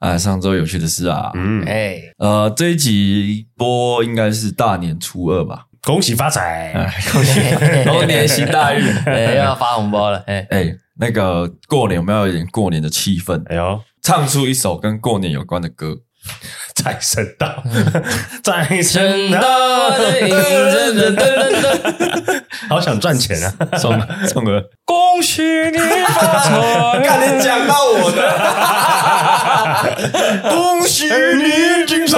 哎，上周有趣的事啊，嗯，哎、欸，呃，这一集播应该是大年初二吧？恭喜发财，哎，恭喜。龙年行大运，哎，要发红包了，哎，哎，那个过年我们要有一点过年的气氛，哎呦，唱出一首跟过年有关的歌。财神到，财神到到，噔噔噔噔，好想赚钱啊！送送个。恭喜你发财，看你讲到我的，恭喜你精彩，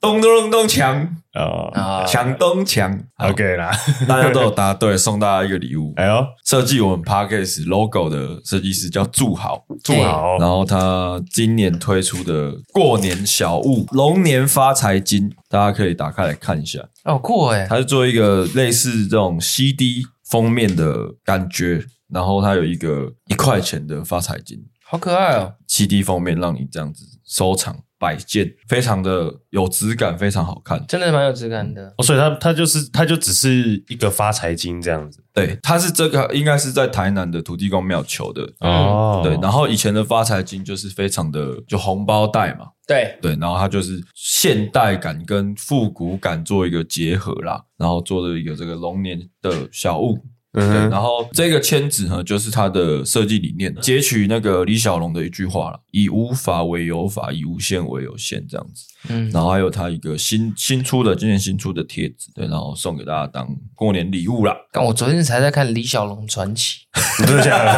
咚 咚咚咚锵。哦，啊，锵咚锵，OK 啦，大家都有答对，送大家一个礼物。哎呦，设计我们 Podcast logo 的设计师叫祝豪，祝好然后他今年推出的过年小物龙年发财金，大家可以打开来看一下。哦，酷哎，它是做一个类似这种 CD 封面的感觉，然后它有一个一块钱的发财金。好可爱哦，CD 封面，让你这样子收藏摆件，非常的有质感，非常好看。真的蛮有质感的。哦，所以他他就是他就只是一个发财金这样子对，它是这个应该是在台南的土地公庙求的。哦，对，然后以前的发财金就是非常的就红包袋嘛，对，对，然后它就是现代感跟复古感做一个结合啦，然后做了一个这个龙年的小物。对，嗯然后这个签纸呢，就是它的设计理念，截取那个李小龙的一句话了：“以无法为有法，以无限为有限。”这样子。嗯，然后还有他一个新新出的今年新出的贴纸，对，然后送给大家当过年礼物啦。但我昨天才在看《李小龙传奇真的假的？》，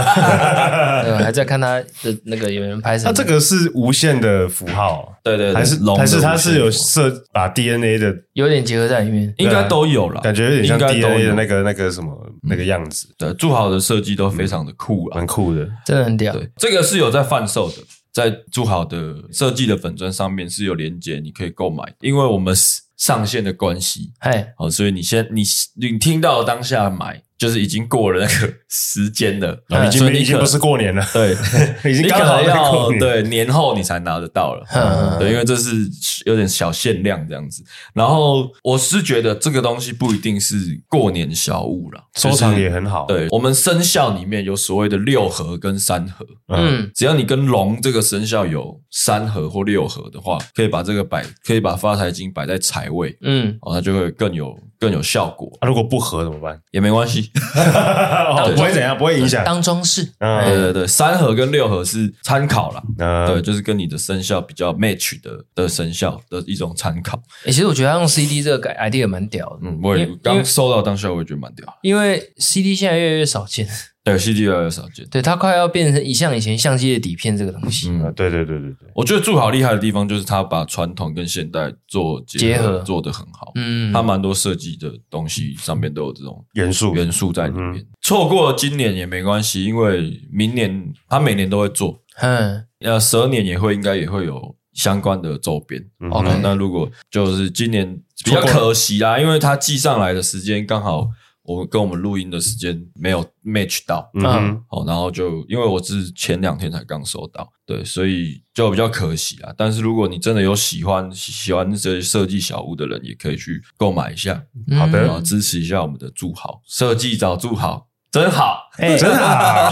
对，还在看他的那个有人拍成。他这个是无限的符号，对对对，还是龙的还是它是有设把 DNA 的有点结合在里面。应该都有了，感觉有点像应该都 DNA 的有那个那个什么那个样子，对，做好的设计都非常的酷啊。蛮酷的。真的很屌。对，这个是有在贩售的，在做好的设计的粉砖上面是有连接，你可以购买。因为我们上线的关系，嘿，好，所以你先你你听到当下买，就是已经过了那个时间了，已经已经不是过年了，对，已经刚好要。对年。后你才拿得到了，嗯对，因为这是有点小限量这样子。然后我是觉得这个东西不一定是过年小物了，收藏也很好。对，我们生肖里面有所谓的六合跟三合，嗯，只要你跟龙这个生肖有三合或六合的话，可以把这个摆，可以把发财金摆在财位，嗯，哦，它就会更有更有效果，啊，如果不合怎么办？也没关系。哦不会怎样，不会影响。当装饰。对嗯对对，三合跟六合是参考啦，嗯对，就是跟你的生肖比较 match 的的生肖的一种参考。哎，其实我觉得他用 CD 这个 idea 蛮屌的。嗯，我刚收到当下，我也觉得蛮屌。因为 CD 现在越来越少见，对，CD 越来越少见。对，它快要变成一像以前相机的底片这个东西。嗯，对对对对对，我觉得祝好厉害的地方就是它把传统跟现代做结合，结合做得很好。嗯，他蛮多设计的东西上面都有这种元素元素在里面。错过了今年也没关系，因为明年它每年都会做，嗯，呃，蛇年也会应该也会有相关的周边。嗯 OK 那那如果就是今年比较可惜啦，因为它寄上来的时间刚好我们跟我们录音的时间没有 match 到。嗯哼，好，然后就因为我是前两天才刚收到，对，所以就比较可惜啊。但是如果你真的有喜欢喜欢这些设计小屋的人，也可以去购买一下，好的然后支持一下我们的祝好设计找祝好，真好。哎，真好。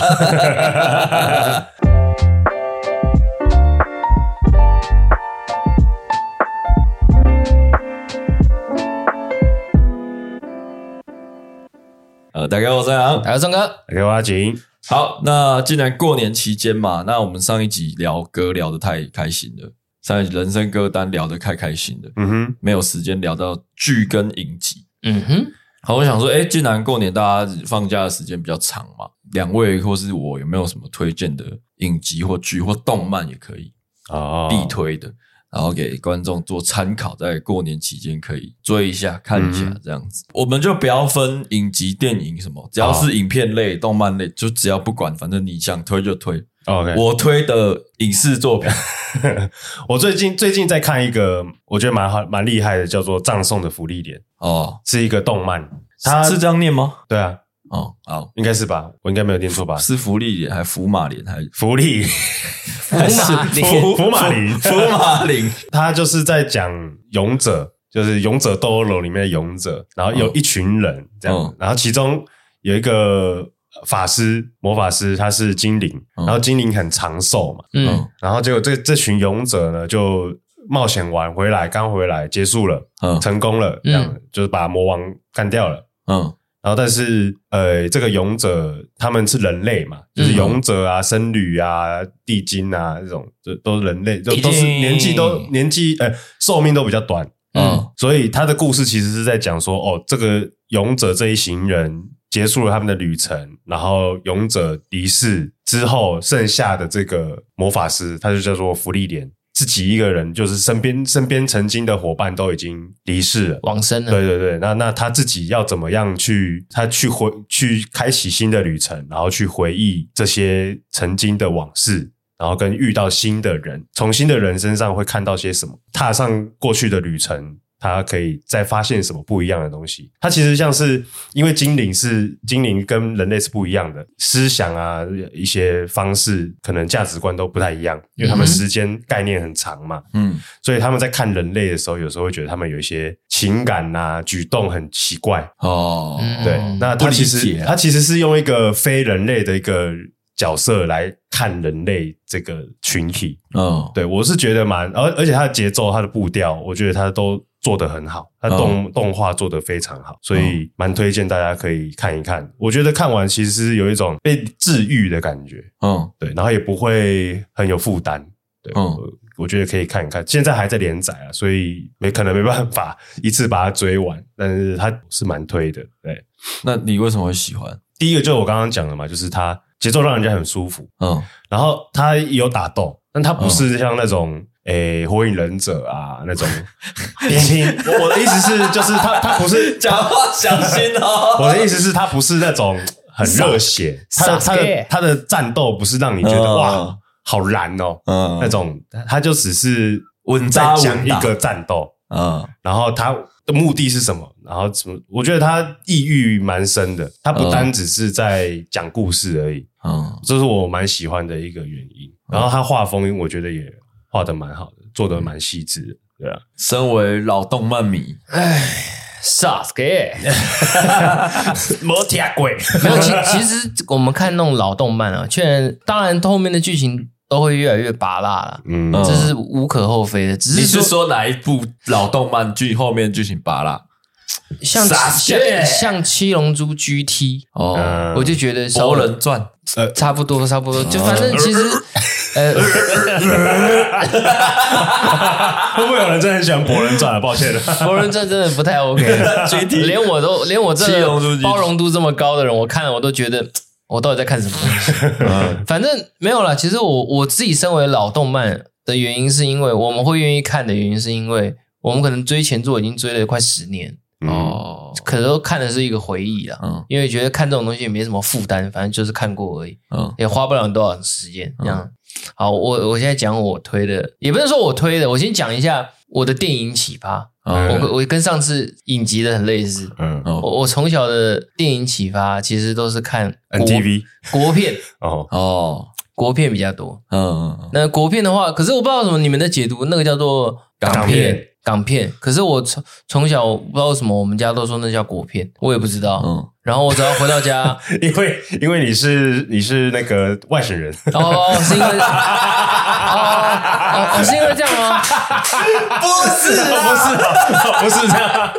呃，大家好，我是杨。来，张哥，给我阿景，好，那既然过年期间嘛，那我们上一集聊歌聊得太开心了，上一集人生歌单聊得太开心了，嗯哼，没有时间聊到剧跟影集。嗯哼，好，我想说，哎，既然过年大家放假的时间比较长嘛，两位或是我有没有什么推荐的影集或剧或动漫也可以哦，必推的，然后给观众做参考，在过年期间可以追一下、看一下嗯这样子。我们就不要分影集、电影什么，只要是影片类、动漫类，就只要不管，反正你想推就推。OK，我推的影视作品，我最近最近在看一个，我觉得蛮好蛮厉害的，叫做《葬送的芙莉莲》，哦，是一个动漫。它是这样念吗？对啊，哦，好，应该是吧？我应该没有念错吧？是福利莲还是福马莲还？是福利，福马林，福福马林，福马林？他就是在讲勇者，就是勇者斗恶龙里面的勇者，然后有一群人这样，嗯、然后其中有一个法师魔法师，他是精灵，嗯、然后精灵很长寿嘛，嗯，然后结果这这群勇者呢就冒险完回来，刚回来结束了，嗯，成功了，这样、嗯、就是把魔王干掉了，嗯。然后，但是，呃，这个勇者他们是人类嘛，就是勇者啊、僧侣啊、地精啊这种，这都是人类，就都是年纪都年纪，呃，寿命都比较短，嗯，所以他的故事其实是在讲说，哦，这个勇者这一行人结束了他们的旅程，然后勇者离世之后，剩下的这个魔法师，他就叫做芙莉莲。自己一个人，就是身边身边曾经的伙伴都已经离世了，往生了。对对对，那那他自己要怎么样去？他去回去开启新的旅程，然后去回忆这些曾经的往事，然后跟遇到新的人，从新的人身上会看到些什么？踏上过去的旅程。他可以再发现什么不一样的东西？他其实像是因为精灵是精灵，跟人类是不一样的思想啊，一些方式可能价值观都不太一样，因为他们时间概念很长嘛，嗯，所以他们在看人类的时候，有时候会觉得他们有一些情感啊举动很奇怪哦。对，那他其实他其实是用一个非人类的一个角色来看人类这个群体。嗯，对我是觉得蛮，而而且他的节奏、他的步调，我觉得他都。做得很好，他动、嗯、动画做得非常好，所以蛮推荐大家可以看一看。我觉得看完其实是有一种被治愈的感觉，嗯，对，然后也不会很有负担，对，嗯我，我觉得可以看一看。现在还在连载啊，所以没可能没办法一次把它追完，但是它是蛮推的，对。那你为什么会喜欢？第一个就是我刚刚讲的嘛，就是它节奏让人家很舒服，嗯，然后它有打斗，但它不是像那种。嗯诶、欸，火影忍者啊，那种 偏偏我我的意思是，就是他他不是 讲话小心哦。我的意思是，他不是那种很热血，他的他的他的战斗不是让你觉得、嗯、哇好燃哦，嗯，那种他就只是稳在讲一个战斗，嗯，然后他的目的是什么？然后什么？我觉得他意欲蛮深的，他不单只是在讲故事而已，嗯，这是我蛮喜欢的一个原因。然后他画风，我觉得也。画的蛮好的，做的蛮细致的，对啊。身为老动漫迷，哎，Sasuke，没听过。没有，其 其实我们看那种老动漫啊，确实，当然后面的剧情都会越来越拔辣了，嗯，这是无可厚非的。只是你是说哪一部老动漫剧后面剧情拔辣？像像像七龙珠 GT 哦，我就觉得《博人传》呃差不多差不多，就反正其实呃，会不会有人真的很喜欢《博人传》啊？抱歉了，《博人传》真的不太 OK。连我都连我这包容度这么高的人，我看了我都觉得 我到底在看什么东西？反正没有啦。其实我我自己身为老动漫的原因，是因为我们会愿意看的原因，是因为我们可能追前作已经追了快十年。哦，可能都看的是一个回忆啦，嗯，因为觉得看这种东西也没什么负担，反正就是看过而已，嗯，也花不了多少时间，这样。嗯、好，我我现在讲我推的，也不是说我推的，我先讲一下我的电影启发。嗯、我我跟上次影集的很类似，嗯，我我从小的电影启发其实都是看 NTV 国片，哦。哦，国片比较多，嗯，那国片的话，可是我不知道什么你们的解读，那个叫做港片。港片，可是我从从小不知道为什么我们家都说那叫国片，我也不知道。嗯，然后我只要回到家，因为因为你是你是那个外省人。哦，是因为哦哦是因为这样吗？不是，不是，不是这样。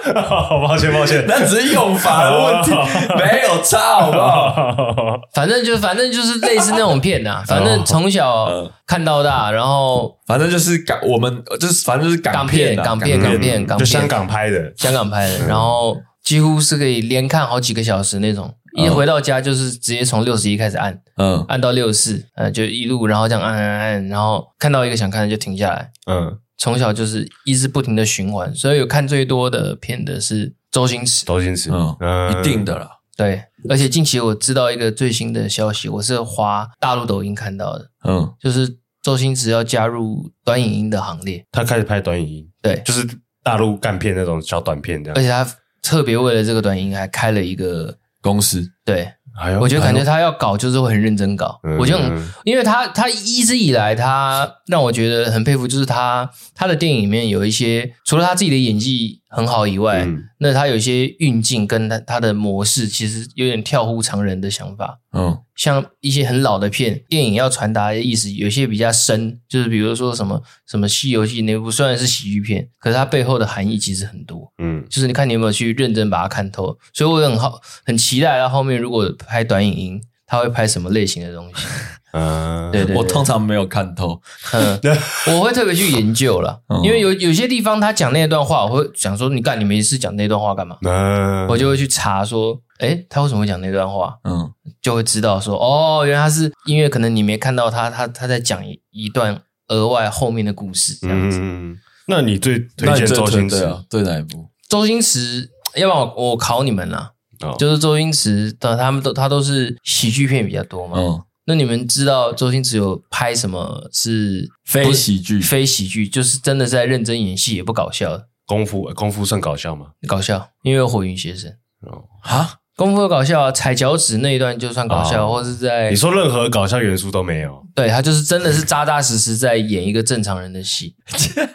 抱歉，抱歉，那只是用法的问题，没有差，好不好？反正就反正就是类似那种片呐，反正从小看到大，然后反正就是港，我们就是反正就是港片。港片，港片，港片，就香港拍的，香港拍的，然后几乎是可以连看好几个小时那种。一回到家就是直接从六十一开始按，嗯，按到六十四，呃，就一路，然后这样按按按，然后看到一个想看的就停下来，嗯，从小就是一直不停的循环，所以有看最多的片的是周星驰，周星驰，嗯，一定的了，对，而且近期我知道一个最新的消息，我是滑大陆抖音看到的，嗯，就是周星驰要加入短影音的行列，他开始拍短影音。对，就是大陆干片那种小短片这样，而且他特别为了这个短影还开了一个公司，对，哎，我觉得感觉他要搞就是会很认真搞，哎、我就很因为他他一直以来他让我觉得很佩服，就是他他的电影里面有一些除了他自己的演技很好以外，嗯、那他有一些运镜跟他他的模式其实有点跳乎常人的想法。嗯，像一些很老的片，电影要传达的意思有些比较深，就是比如说什么什么《西游记》那部虽然是喜剧片，可是它背后的含义其实很多。嗯，就是你看你有没有去认真把它看透。所以我很好很期待它后面如果拍短影音，他会拍什么类型的东西。嗯，对，对对，我通常没有看透，嗯，我会特别去研究了，嗯、因为有有些地方他讲那段话，我会想说，你干你没事讲那段话干嘛？嗯，我就会去查说，诶，他为什么会讲那段话？嗯，就会知道说，哦，原来他是因为可能你没看到他，他他在讲一一段额外后面的故事这样子。嗯，那你最推荐周星驰啊？对哪一部？周星驰，要不然我我考你们啦，哦、就是周星驰的，他们都他都是喜剧片比较多嘛。嗯。那你们知道周星驰有拍什么是非喜剧？非喜剧就是真的是在认真演戏，也不搞笑的。功夫功夫算搞笑吗？搞笑，因为有火云邪神。哦，哈，功夫有搞笑啊，踩脚趾那一段就算搞笑，哦、或是在你说任何搞笑元素都没有。对，他就是真的是扎扎实实在演一个正常人的戏，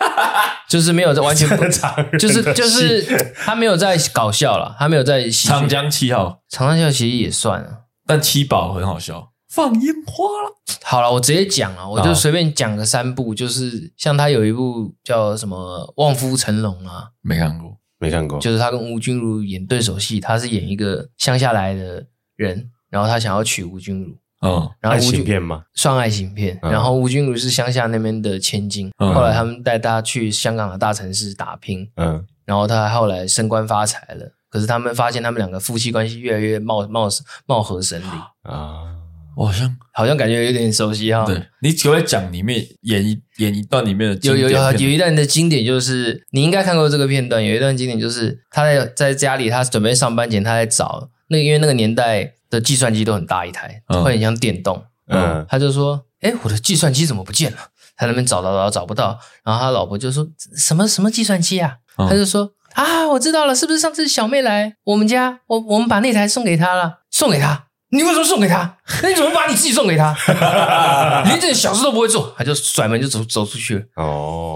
就是没有在完全不常，就是就是他没有在搞笑了，他没有在长江七号，长江七号其实也算啊，但七宝很好笑。放烟花了。好了，我直接讲了，我就随便讲个三部，就是像他有一部叫什么《望夫成龙》啊，没看过，没看过。就是他跟吴君如演对手戏，他是演一个乡下来的人，然后他想要娶吴君如。嗯，然后爱情片吗？算爱情片。然后吴君如是乡下那边的千金，后来他们带他去香港的大城市打拼。嗯，然后他后来升官发财了，可是他们发现他们两个夫妻关系越来越貌貌貌合神离啊。我好像好像感觉有点熟悉哈。对，你只会讲里面演一演一段里面的有有有有一段的经典，就是你应该看过这个片段。有一段经典就是他在在家里，他准备上班前，他在找那个，因为那个年代的计算机都很大一台，会很像电动。嗯，他就说：“哎，我的计算机怎么不见了？”他那边找找找找不到，然后他老婆就说：“什么什么计算机啊？”他就说：“啊，我知道了，是不是上次小妹来我们家，我我们把那台送给她了，送给她。”你为什么送给他？那 你怎么把你自己送给他？连这点小事都不会做，他就甩门就走走出去了。哦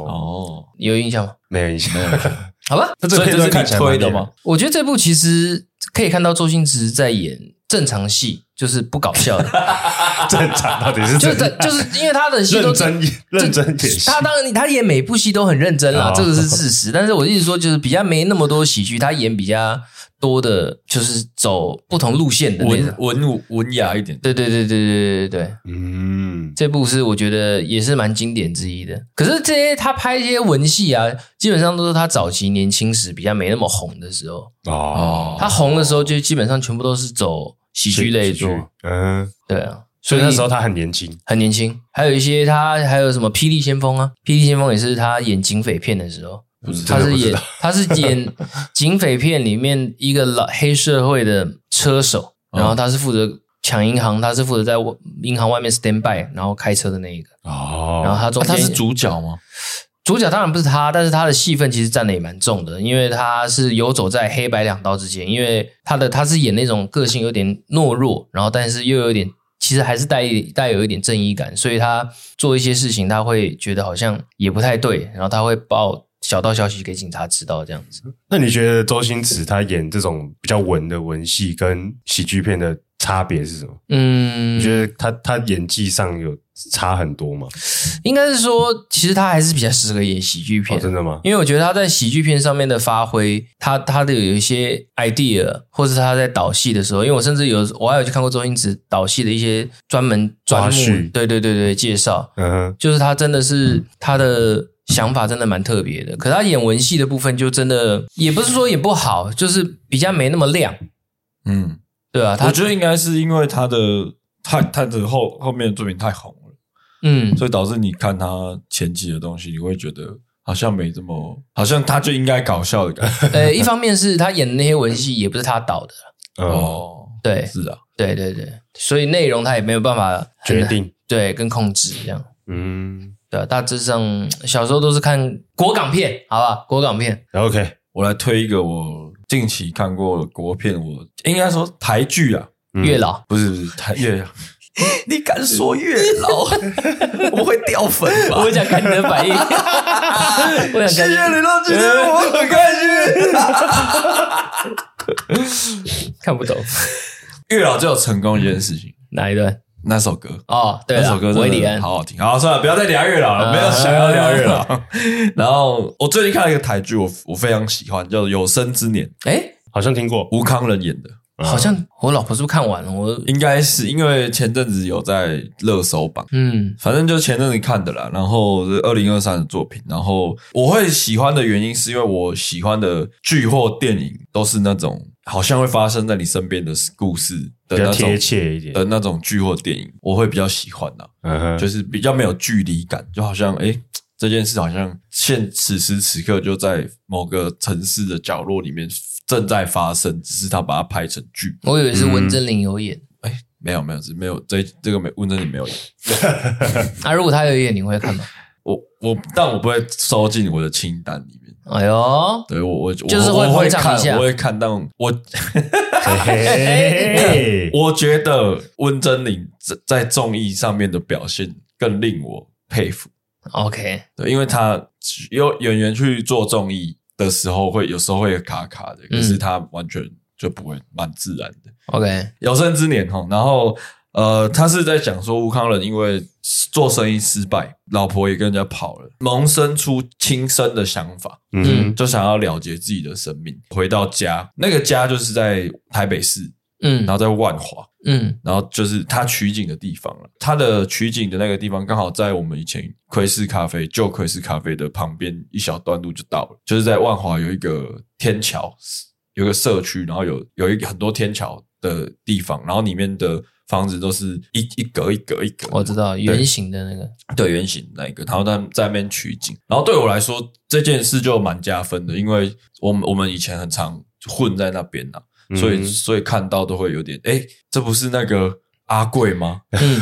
哦，有印象吗？没有印象，没有。好吧，那 这个片段看起来蛮的吗？我觉得这部其实可以看到周星驰在演正常戏，就是不搞笑的。正常到底是就是就是因为他的戏都认真认真演戏，他当然他演每部戏都很认真啦，这个是事实。但是我一直说，就是比较没那么多喜剧，他演比较。多的就是走不同路线的文文文雅一点，对对对对对对对，嗯，这部是我觉得也是蛮经典之一的。可是这些他拍一些文戏啊，基本上都是他早期年轻时比较没那么红的时候哦。他红的时候就基本上全部都是走喜剧类作，嗯，对啊，所以那时候他很年轻，很年轻。还有一些他还有什么《霹雳先锋》啊，《霹雳先锋》也是他演警匪片的时候。他是演他是演警匪片里面一个老黑社会的车手，然后他是负责抢银行，他是负责在银行外面 stand by，然后开车的那一个。哦，然后他中间他是主角吗？主角当然不是他，但是他的戏份其实占的也蛮重的，因为他是游走在黑白两道之间，因为他的他是演那种个性有点懦弱，然后但是又有点其实还是带带有一点正义感，所以他做一些事情他会觉得好像也不太对，然后他会报。小道消息给警察知道这样子。那你觉得周星驰他演这种比较文的文戏跟喜剧片的差别是什么？嗯，你觉得他他演技上有差很多吗？应该是说，其实他还是比较适合演喜剧片。哦，真的吗？因为我觉得他在喜剧片上面的发挥，他他的有一些 idea，或是他在导戏的时候，因为我甚至有我还有去看过周星驰导戏的一些专门专目，对对对对介绍，嗯哼，就是他真的是他的。想法真的蛮特别的，可他演文戏的部分就真的也不是说也不好，就是比较没那么亮。嗯，对啊，他我觉得应该是因为他的他他的后后面的作品太红了，嗯，所以导致你看他前期的东西，你会觉得好像没这么，好像他就应该搞笑的感觉。呃，一方面是他演的那些文戏也不是他导的，哦，对，是啊，对对对，所以内容他也没有办法决定，对，跟控制这样，嗯。对，大致上小时候都是看国港片，好吧？国港片。OK，我来推一个我近期看过国片，我应该说台剧啊，月老不是不是台月老，你敢说月老？我会掉粉吧？我想看你的反应。我想看谢谢你到今天，我很开心。看不懂，月老就有成功一件事情，哪一段？那首歌哦，对，那首歌韦礼安，好好听。好，算了，不要再聊月老了，没有想要聊月老。然后我最近看了一个台剧，我我非常喜欢，叫《有生之年》。哎，好像听过，吴康仁演的。好像我老婆是不是看完了？我应该是因为前阵子有在热搜榜，嗯，反正就前阵子看的啦。然后是二零二三的作品。然后我会喜欢的原因是因为我喜欢的剧或电影都是那种。好像会发生在你身边的故事的那种，贴切一点的那种剧或电影，我会比较喜欢的，嗯哼，就是比较没有距离感，就好像诶这件事好像现此时此刻就在某个城市的角落里面正在发生，只是他把它拍成剧。我以为是温贞菱有演，诶没有没有是没有这这个没温贞菱没有演。那 如果他有演，你会看吗？我我但我不会收进我的清单里面。哎呦，对我我就是会会看，我会看到我，我觉得温贞菱在综艺上面的表现更令我佩服。OK，对，因为他有演员去做综艺的时候，会有时候会卡卡的，可是他完全就不会，蛮自然的。OK，有生之年哈，然后。呃，他是在讲说吴康仁因为做生意失败，老婆也跟人家跑了，萌生出轻生的想法，嗯，就想要了结自己的生命，回到家，那个家就是在台北市，嗯，然后在万华，嗯，然后就是他取景的地方了。他的取景的那个地方刚好在我们以前窥视咖啡旧窥视咖啡的旁边一小段路就到了，就是在万华有一个天桥，有个社区，然后有有一个很多天桥的地方，然后里面的。房子都是一一格一格一格，我知道圆形的那个，对，圆形那一个，然后在在那边取景，然后对我来说这件事就蛮加分的，因为我们我们以前很常混在那边呐，嗯、所以所以看到都会有点，哎，这不是那个阿贵吗？嗯，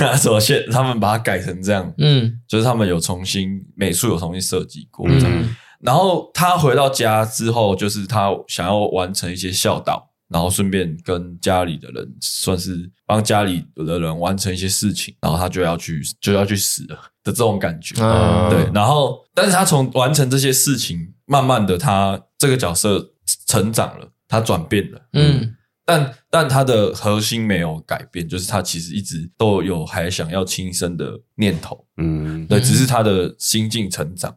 那时候现他们把它改成这样，嗯，就是他们有重新美术有重新设计过，嗯，然后他回到家之后，就是他想要完成一些孝道。然后顺便跟家里的人，算是帮家里的人完成一些事情，然后他就要去就要去死了的这种感觉，嗯、对。然后，但是他从完成这些事情，慢慢的，他这个角色成长了，他转变了，嗯。但但他的核心没有改变，就是他其实一直都有还想要轻生的念头，嗯。对，只是他的心境成长。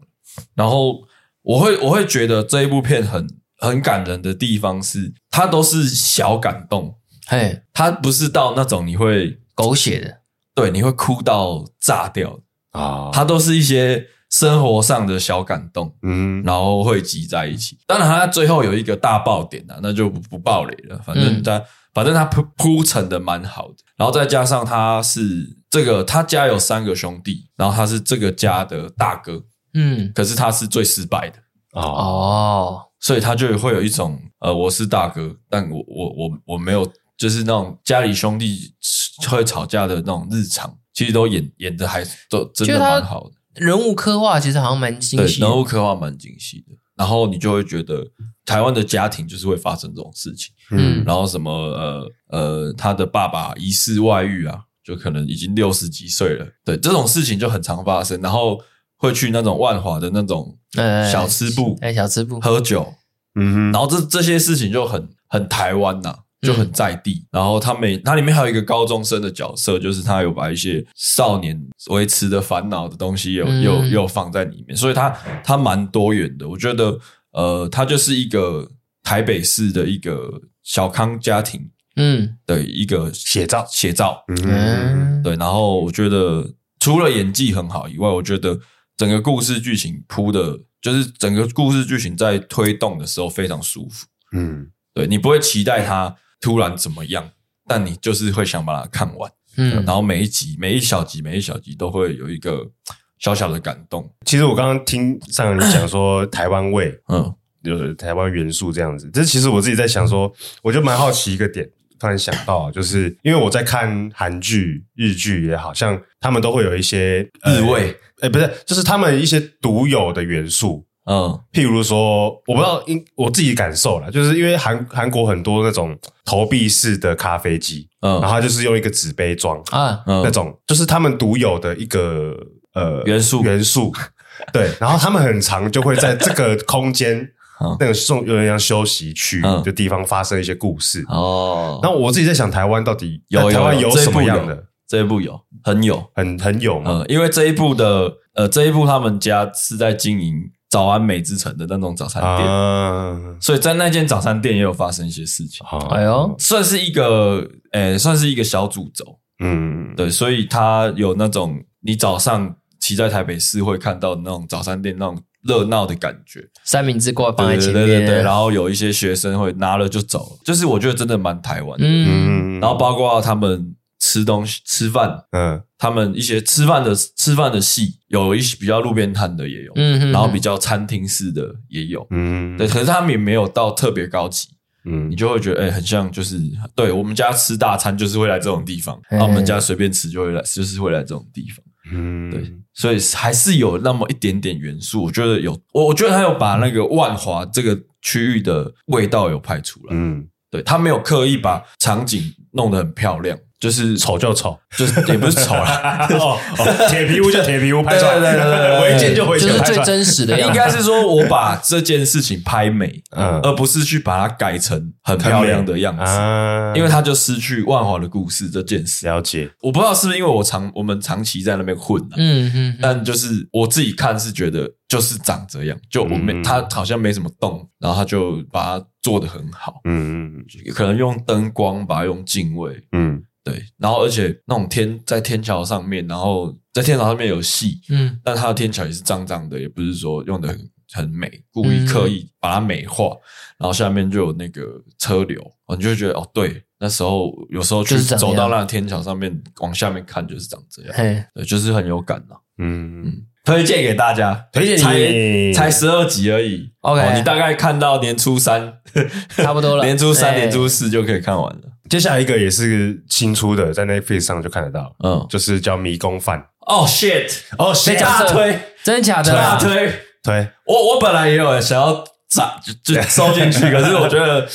然后我会我会觉得这一部片很。很感人的地方是，它都是小感动，嘿，它不是到那种你会狗血的，对，你会哭到炸掉。啊，它都是一些生活上的小感动，嗯，然后汇集在一起。当然，它最后有一个大爆点啊，那就不不爆雷了。反正它，嗯、反正它铺铺陈的蛮好的，然后再加上他是这个，他家有三个兄弟，然后他是这个家的大哥，嗯，可是他是最失败的。哦。所以他就会有一种呃，我是大哥，但我我我我没有，就是那种家里兄弟会吵架的那种日常，其实都演演的还都真的蛮好的。人物刻画其实好像蛮精细，人物刻画蛮精细的。然后你就会觉得台湾的家庭就是会发生这种事情，嗯，然后什么呃呃，他的爸爸疑似外遇啊，就可能已经六十几岁了，对，这种事情就很常发生。然后。会去那种万华的那种小吃部，哎，小吃部喝酒，嗯哼，然后这这些事情就很很台湾呐，就很在地。嗯、然后他每他里面还有一个高中生的角色，就是他有把一些少年维持的烦恼的东西有，有有有放在里面，所以他他蛮多元的。我觉得，呃，他就是一个台北市的一个小康家庭，嗯，的一个写照写照，嗯，对。然后我觉得，除了演技很好以外，我觉得。整个故事剧情铺的，就是整个故事剧情在推动的时候非常舒服。嗯，对，你不会期待它突然怎么样，但你就是会想把它看完。嗯，然后每一集、每一小集、每一小集都会有一个小小的感动。其实我刚刚听上人讲说台湾味，嗯，有台湾元素这样子。这其实我自己在想说，我就蛮好奇一个点。突然想到，就是因为我在看韩剧、日剧也好像他们都会有一些日味，哎，不是，就是他们一些独有的元素，嗯，譬如说，我不知道，因我自己感受啦，就是因为韩韩国很多那种投币式的咖啡机，嗯，然后它就是用一个纸杯装啊，那种就是他们独有的一个呃元素。元素，对，然后他们很常就会在这个空间。那个送有点像休息区的地方发生一些故事。哦，那我自己在想，台湾到底在台湾有什么样的这一部有很有很很有嘛？因为这一部的呃，这一部他们家是在经营早安美之城的那种早餐店，所以在那间早餐店也有发生一些事情。哎呦，算是一个诶，算是一个小主轴。嗯，对，所以他有那种你早上骑在台北市会看到那种早餐店那种。热闹的感觉，三明治挂放在前面，对对对对，然后有一些学生会拿了就走，就是我觉得真的蛮台湾的。嗯，然后包括他们吃东西、吃饭，嗯，他们一些吃饭的吃饭的戏，有一些比较路边摊的也有，嗯，然后比较餐厅式的也有，嗯，对，可是他们也没有到特别高级，嗯，你就会觉得哎，很像就是，对我们家吃大餐就是会来这种地方，然后我们家随便吃就会来，就是会来这种地方。嗯，对，所以还是有那么一点点元素，我觉得有，我我觉得他有把那个万华这个区域的味道有拍出来。嗯，对，他没有刻意把场景弄得很漂亮。就是丑就丑，就是也不是丑啦。哦，铁皮屋就铁皮屋拍出来，对对对对，违建就违建，就是最真实的。应该是说我把这件事情拍美，嗯，而不是去把它改成很漂亮的样子，因为它就失去万华的故事这件事。了解，我不知道是不是因为我长我们长期在那边混，嗯嗯，但就是我自己看是觉得就是长这样，就我没他好像没什么动，然后他就把它做得很好，嗯嗯，可能用灯光把它用镜位，嗯。对，然后而且那种天在天桥上面，然后在天桥上面有戏，嗯，但它的天桥也是脏脏的，也不是说用的很很美，故意刻意把它美化，嗯、然后下面就有那个车流，你就会觉得哦，对，那时候有时候去走到那个天桥上面往下面看，就是长这样，嘿对，就是很有感呐，嗯。嗯，推荐给大家，推荐才。才十二集而已，OK，、哦、你大概看到年初三，差不多了，年初三、年初四就可以看完了。接下来一个也是新出的，在 Netflix 上就看得到，嗯，就是叫《迷宫饭》。哦、oh,，shit！哦、oh,，shit！大推，真的假的？大推推。我我本来也有想要砸就就收进去，可是我觉得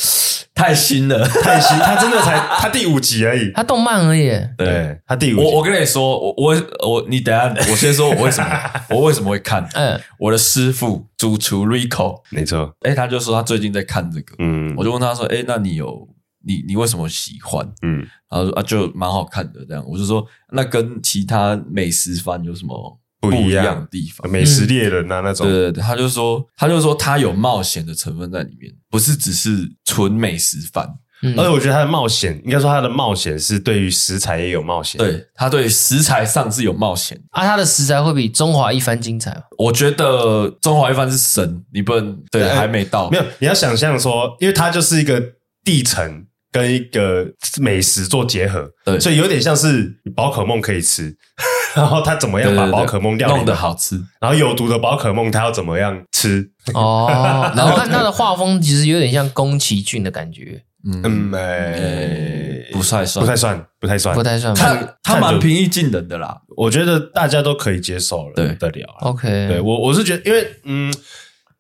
太新了，太新。他真的才他第五集而已，他动漫而已。对，他第五集。我我跟你说，我我我，你等下，我先说我为什么 我为什么会看。嗯，我的师傅主厨 Rico，没错。哎，他就说他最近在看这个，嗯，我就问他说，哎，那你有？你你为什么喜欢？嗯，然后说啊，就蛮好看的这样。我就说，那跟其他美食番有什么不一样的地方？美食猎人啊那种。对对对，他就说，他就说他有冒险的成分在里面，不是只是纯美食番。嗯，而且我觉得他的冒险，应该说他的冒险是对于食材也有冒险。对，他对食材上是有冒险。啊，他的食材会比中华一番精彩吗？我觉得中华一番是神，你不能对，还没到。没有，你要想象说，因为它就是一个地层。跟一个美食做结合，对，所以有点像是宝可梦可以吃，然后他怎么样把宝可梦料理弄得好吃，然后有毒的宝可梦他要怎么样吃？哦，然后看他的画风其实有点像宫崎骏的感觉，嗯，没，不太算，不太算，不太算，不太算，他他蛮平易近人的啦，我觉得大家都可以接受了，对得了，OK，对我我是觉得，因为嗯。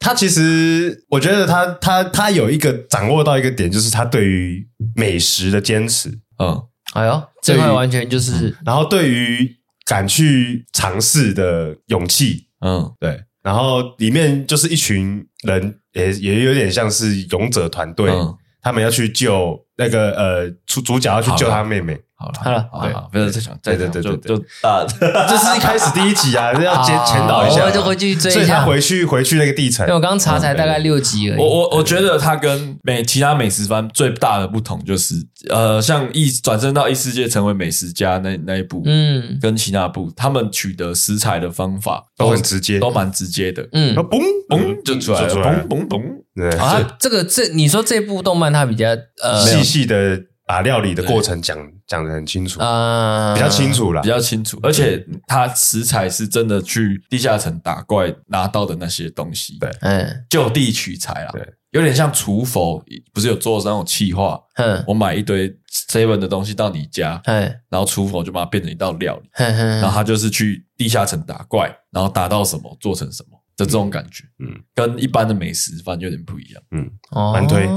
他其实，我觉得他他他有一个掌握到一个点，就是他对于美食的坚持，嗯，哎呦，这块完全就是，嗯、然后对于敢去尝试的勇气，嗯，对，然后里面就是一群人也，也也有点像是勇者团队，嗯、他们要去救那个呃主主角要去救他妹妹。好了，好了，对，不要再讲，对对对对，就大，这是一开始第一集啊，要前前导一下，就回去追，所以他回去回去那个地层，因为我刚查才大概六集而已。我我我觉得他跟美其他美食番最大的不同就是，呃，像异转身到异世界成为美食家那那一部，嗯，跟其他部他们取得食材的方法都很直接，都蛮直接的，嗯，嘣嘣就出来了，嘣嘣嘣，对。啊，这个这你说这部动漫它比较呃细细的。把料理的过程讲讲的很清楚啊，比较清楚了，比较清楚，而且他食材是真的去地下城打怪拿到的那些东西，对，嗯，就地取材啊，对，有点像厨佛，不是有做那种气化，嗯，我买一堆 seven 的东西到你家，嗯，然后厨佛就把它变成一道料理，然后他就是去地下城打怪，然后打到什么做成什么。的这种感觉，嗯，跟一般的美食饭有点不一样，嗯，哦，蛮推。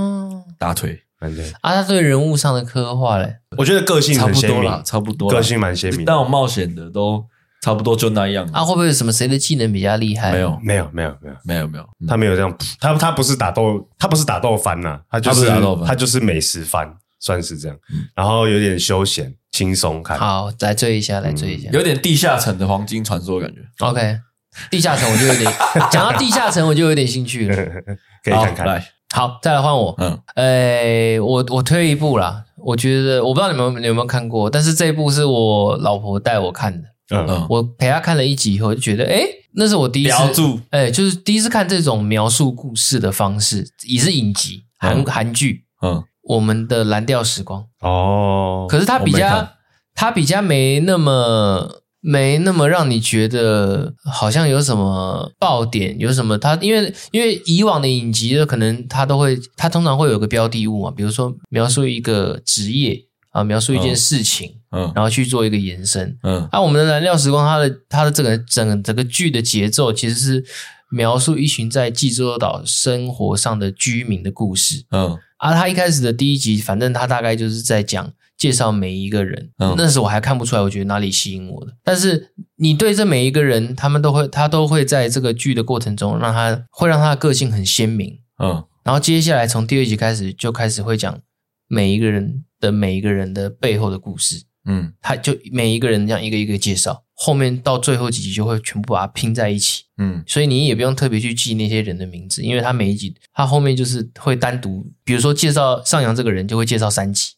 大推，啊，他对人物上的刻画嘞，我觉得个性差很鲜明不多啦，，差不多啦，个性蛮鲜明的。那种冒险的都差不多就那样啊，会不会有什么谁的技能比较厉害？没有，没有，没有，没有，没有，没有，他没有这样，他他不是打斗，他不是打斗番呐，他就是他不是打斗番他就是美食番，算是这样。然后有点休闲轻松看。好，来追一下，来追一下。有点地下城的黄金传说感觉。OK，地下城我就有点讲到地下城，我就有点兴趣了。可以看看。来，好，再来换我。嗯，诶，我我推一部啦，我觉得我不知道你们你有没有看过，但是这一部是我老婆带我看的。嗯嗯。我陪她看了一集以后，就觉得，诶，那是我第一次标注，诶，就是第一次看这种描述故事的方式，也是影集韩嗯。韩剧。嗯。我们的蓝调时光，哦，可是它比较它比较没那么没那么让你觉得好像有什么爆点，有什么它因为因为以往的影集的可能它都会，它通常会有个标的物嘛，比如说描述一个职业啊，描述一件事情，嗯然后去做一个延伸。嗯啊，我们的燃料时光，它的它的这个整整个剧的节奏其实是描述一群在济州岛生活上的居民的故事。嗯啊，他一开始的第一集，反正他大概就是在讲介绍每一个人。嗯那时我还看不出来，我觉得哪里吸引我的。但是你对这每一个人，他们都会，他都会在这个剧的过程中，让他会让他的个性很鲜明。嗯然后接下来从第二集开始，就开始会讲每一个人的每一个人的背后的故事。嗯他就每一个人这样一个一个介绍，后面到最后几集就会全部把它拼在一起。嗯所以你也不用特别去记那些人的名字，因为他每一集他后面就是会单独，比如说介绍上扬这个人就会介绍三集，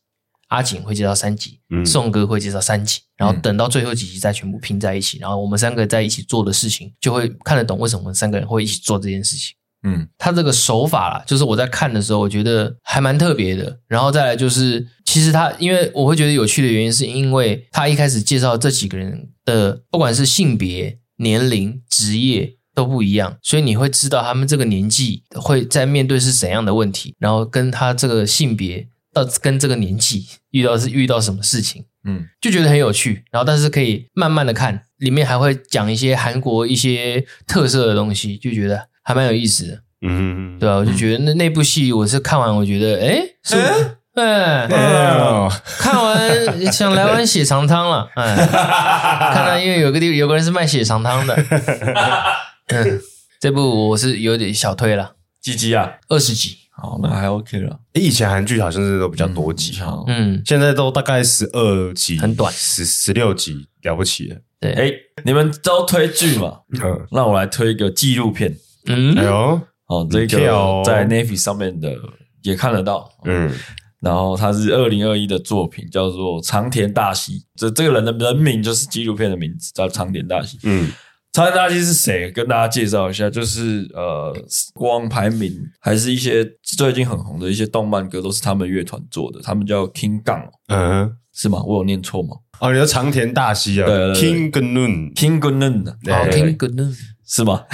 阿景会介绍三集，嗯宋哥会介绍三集，然后等到最后几集再全部拼在一起，然后我们三个在一起做的事情就会看得懂为什么我们三个人会一起做这件事情。嗯他这个手法啦，就是我在看的时候，我觉得还蛮特别的。然后再来就是，其实他因为我会觉得有趣的原因，是因为他一开始介绍这几个人的，不管是性别、年龄、职业都不一样，所以你会知道他们这个年纪会在面对是怎样的问题，然后跟他这个性别到跟这个年纪遇到是遇到什么事情。嗯。就觉得很有趣，然后但是可以慢慢的看，里面还会讲一些韩国一些特色的东西，就觉得还蛮有意思的，嗯，对啊，我就觉得那那部戏我是看完，我觉得哎，是，哎，哦，看完想来碗血肠汤了，哎，看到因为有个地有个人是卖血肠汤的，嗯，这部我是有点小推了，几集啊，二十集，好，那还 OK 了，以前韩剧好像是都比较多集嗯，现在都大概十二集，很短。十十六集了不起了。对，哎，你们都推剧嘛？嗯，那我来推一个纪录片，嗯？哎，呦，哦，这跳个哦。在 Navy 上面的也看得到，嗯。然后它是二零二一的作品，叫做长田大喜。这这个人的人名就是纪录片的名字，叫长田大喜。嗯长田大希是谁？跟大家介绍一下，就是呃，国王排名还是一些最近很红的一些动漫歌，都是他们乐团做的。他们叫 King Gun，嗯，是吗？我有念错吗哦，你说长田大希啊，King Gun，？King Gun 好对听 good news，是吗？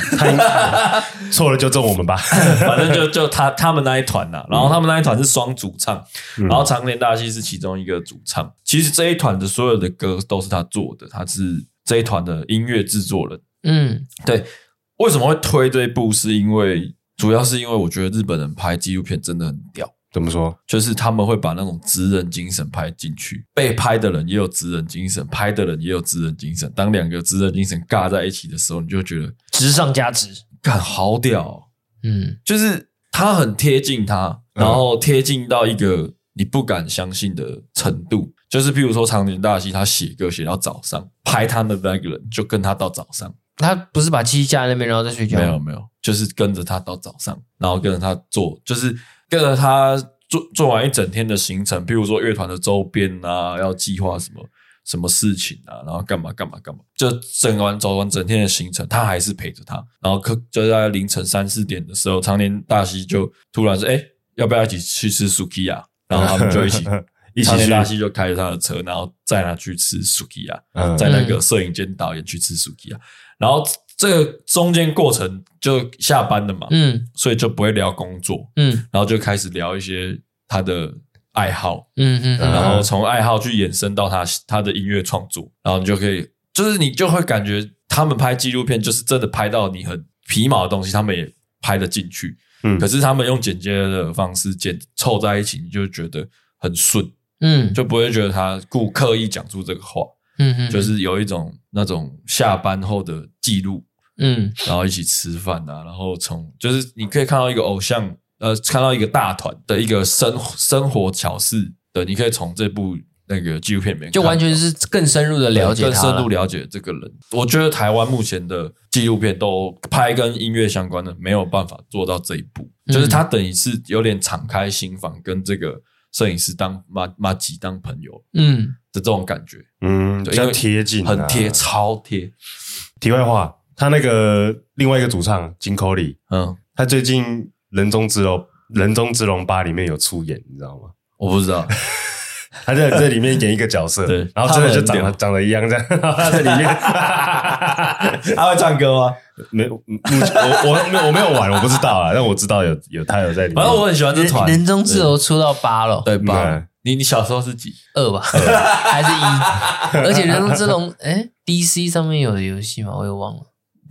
错了就中我们吧。反正就就他他们那一团呐、然后他们那一团是双主唱，嗯然后长田大希是其中一个主唱。其实这一团的所有的歌都是他做的，他是这一团的音乐制作人。嗯对，为什么会推这一部？是因为主要是因为我觉得日本人拍纪录片真的很屌，怎么说？就是他们会把那种职人精神拍进去，被拍的人也有职人精神，拍的人也有职人精神。当两个职人精神尬在一起的时候，你就觉得值上加值，干好屌哦、嗯就是他很贴近他，然后贴近到一个你不敢相信的程度。就是譬如说长田大戏，他写歌写到早上，拍他的那个人就跟他到早上。他不是把机器架在那边，然后再睡觉？没有没有，就是跟着他到早上，然后跟着他做，就是跟着他做做完一整天的行程，譬如说乐团的周边啊，要计划什么什么事情啊，然后干嘛干嘛干嘛，就整完走完整天的行程，他还是陪着他，然后可就在凌晨三四点的时候，常年大西就突然说：“哎，要不要一起去吃 Sukiya？” 然后他们就一起。一起去，希就开着他的车，然后载他去吃 Sukiya。嗯在那个摄影兼导演去吃 Sukiya，、然后这个中间过程就下班了嘛，嗯。所以就不会聊工作，嗯。然后就开始聊一些他的爱好，嗯嗯嗯，然后从爱好去衍生到他他的音乐创作，然后你就可以，就是你就会感觉他们拍纪录片就是真的拍到你很皮毛的东西，他们也拍得进去。嗯，可是他们用剪接的方式剪凑在一起，你就觉得很顺。嗯，就不会觉得他故刻意讲出这个话。嗯嗯，就是有一种那种下班后的记录。嗯，然后一起吃饭啊，然后从就是你可以看到一个偶像，呃，看到一个大团的一个生生活巧事的，你可以从这部那个纪录片里面就完全是更深入的了解，更深入了解这个人。我觉得台湾目前的纪录片都拍跟音乐相关的，没有办法做到这一步，嗯、就是他等于是有点敞开心房，跟这个摄影师当马马吉当朋友，嗯的这种感觉，嗯，比较贴近、啊，很贴，超贴。题外话。他那个另外一个主唱金口里，嗯，他最近《人中之龙》《人中之龙八》里面有出演，你知道吗？我不知道，他在这里面演一个角色，对，然后真的就长得长得一样这样。他在里面，他会唱歌吗？没，我我没有我没有玩，我不知道啊，但我知道有有他有在里面。反正我很喜欢这团，《人中之龙》出到八了，对八。你你小时候是几？二吧，还是一？而且《人中之龙》哎，DC 上面有的游戏吗？我也忘了。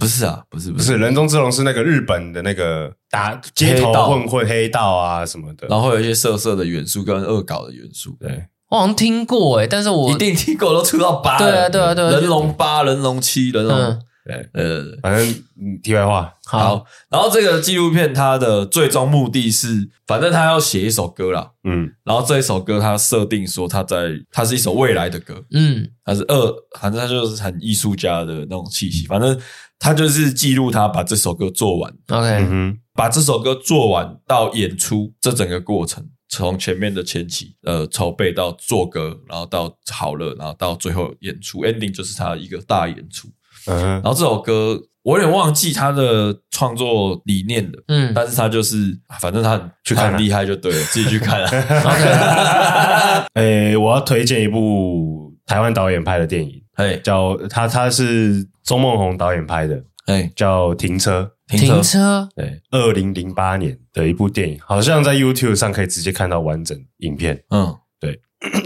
不是啊，不是不是，人中之龙是那个日本的那个打街头混混黑道啊什么的，然后会有一些色色的元素跟恶搞的元素。对，我好像听过诶，但是我一定听过，都出到八。对啊对啊对啊，人龙八、人龙七、人龙。对，呃，反正题外话。好，然后这个纪录片它的最终目的是，反正他要写一首歌啦。嗯，然后这一首歌它设定说它在，它是一首未来的歌。嗯，它是二，反正它就是很艺术家的那种气息，反正。他就是记录他把这首歌做完，OK，嗯，把这首歌做完到演出这整个过程，从前面的前期呃筹备到做歌，然后到好了，然后到最后演出 ending 就是他一个大演出，嗯，然后这首歌我有点忘记他的创作理念了，嗯，但是他就是反正他去看厉害就对了，自己去看。哎，我要推荐一部台湾导演拍的电影。哎，叫他，他是钟梦宏导演拍的，哎，叫停车，停车，对，二零零八年的一部电影，好像在 YouTube 上可以直接看到完整影片，嗯，对，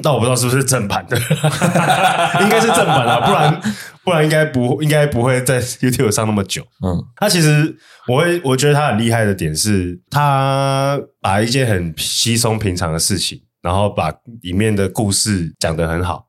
但我不知道是不是正版的，应该是正版啊，不然不然应该不应该不会在 YouTube 上那么久，嗯，他其实我会我觉得他很厉害的点是，他把一件很稀松平常的事情，然后把里面的故事讲得很好。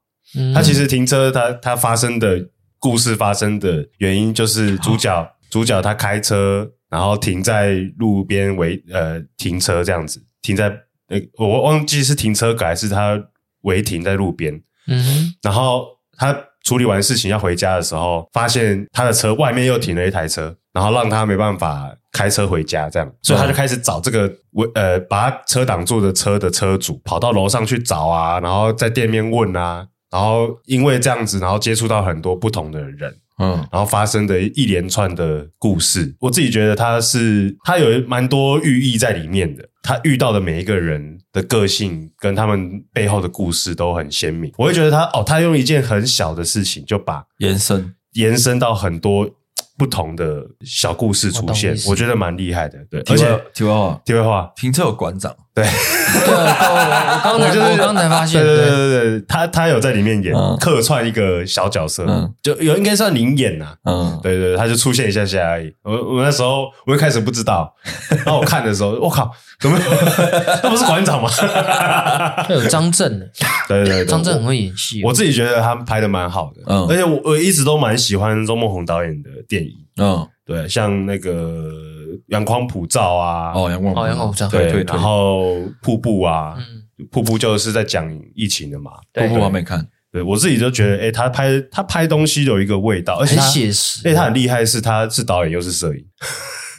他其实停车，他他发生的故事发生的原因就是主角主角他开车，然后停在路边违呃停车这样子，停在呃我忘记是停车格还是他违停在路边，嗯，然后他处理完事情要回家的时候，发现他的车外面又停了一台车，然后让他没办法开车回家，这样，所以他就开始找这个违呃把他车挡住的车的车主，跑到楼上去找啊，然后在店面问啊。然后因为这样子，然后接触到很多不同的人，嗯，然后发生的一连串的故事，我自己觉得他是他有蛮多寓意在里面的。他遇到的每一个人的个性跟他们背后的故事都很鲜明。我会觉得他哦，他用一件很小的事情就把延伸延伸到很多。不同的小故事出现，我，我觉得蛮厉害的。对，而且题外话，题外话，停车有馆长，对，对，我刚才我刚才发现，对对对。对，他他有在里面演客串一个小角色，嗯，就有应该算临演呐，嗯，对对，他就出现一下下而已。我我那时候我一开始不知道，然后我看的时候，我靠，怎么 那不是馆长吗？他有张震，对对对，张震很会演戏，我自己觉得他拍的蛮好的，嗯，而且我我一直都蛮喜欢周梦红导演的电影。嗯，对，像那个《阳光普照》啊，哦，阳光，哦，阳光普照，对，对，然后瀑布啊，嗯，瀑布就是在讲疫情的嘛，瀑布我没看，对我自己就觉得，哎，他拍他拍东西有一个味道，而且很写实，哎，他很厉害，是他是导演又是摄影，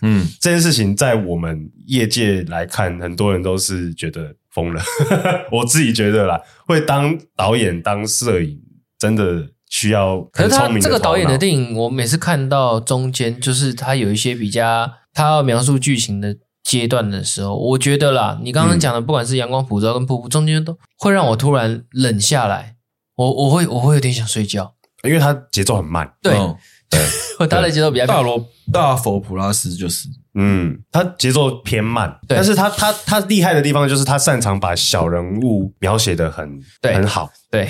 嗯，这件事情在我们业界来看，很多人都是觉得疯了，我自己觉得啦，会当导演当摄影，真的。需要很聪明的。可是他这个导演的电影，我每次看到中间，就是他有一些比较他要描述剧情的阶段的时候，我觉得啦，你刚刚讲的，不管是阳光普照跟瀑布，中间都会让我突然冷下来，我我会我会有点想睡觉，因为他节奏很慢。对，对，他的节奏比较大罗大佛普拉斯就是，嗯，他节奏偏慢，但是他他他厉害的地方就是他擅长把小人物描写的很很好，对。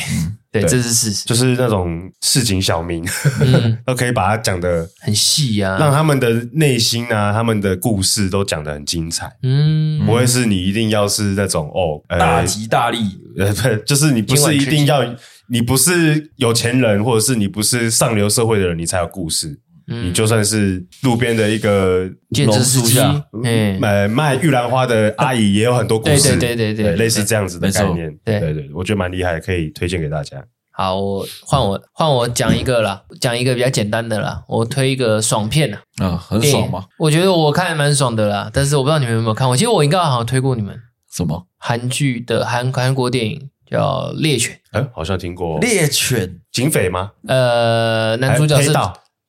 对，这是事实，就是那种市井小民，嗯，都可以把它讲的很细啊，让他们的内心啊，他们的故事都讲得很精彩，嗯，不会是你一定要是那种哦，大吉大利，呃，不，就是你不是一定要，你不是有钱人，或者是你不是上流社会的人，你才有故事。你就算是路边的一个建筑师下，嗯，卖卖玉兰花的阿姨也有很多故事，对对对对，类似这样子的概念，对对对，我觉得蛮厉害，可以推荐给大家。好，我换我换我讲一个啦，讲一个比较简单的啦，我推一个爽片啊，啊，很爽吗？我觉得我看蛮爽的啦，但是我不知道你们有没有看过，其实我应该好像推过你们什么韩剧的韩韩国电影叫《猎犬》，哎，好像听过《猎犬》警匪吗？呃，男主角是。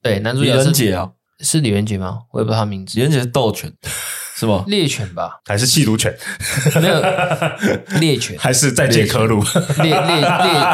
对，男主角是李连杰啊，是李连杰吗？我也不知道他名字。李连杰是斗犬，是吗？猎犬吧，还是缉毒犬？没有猎犬，还是在劫科路？猎猎猎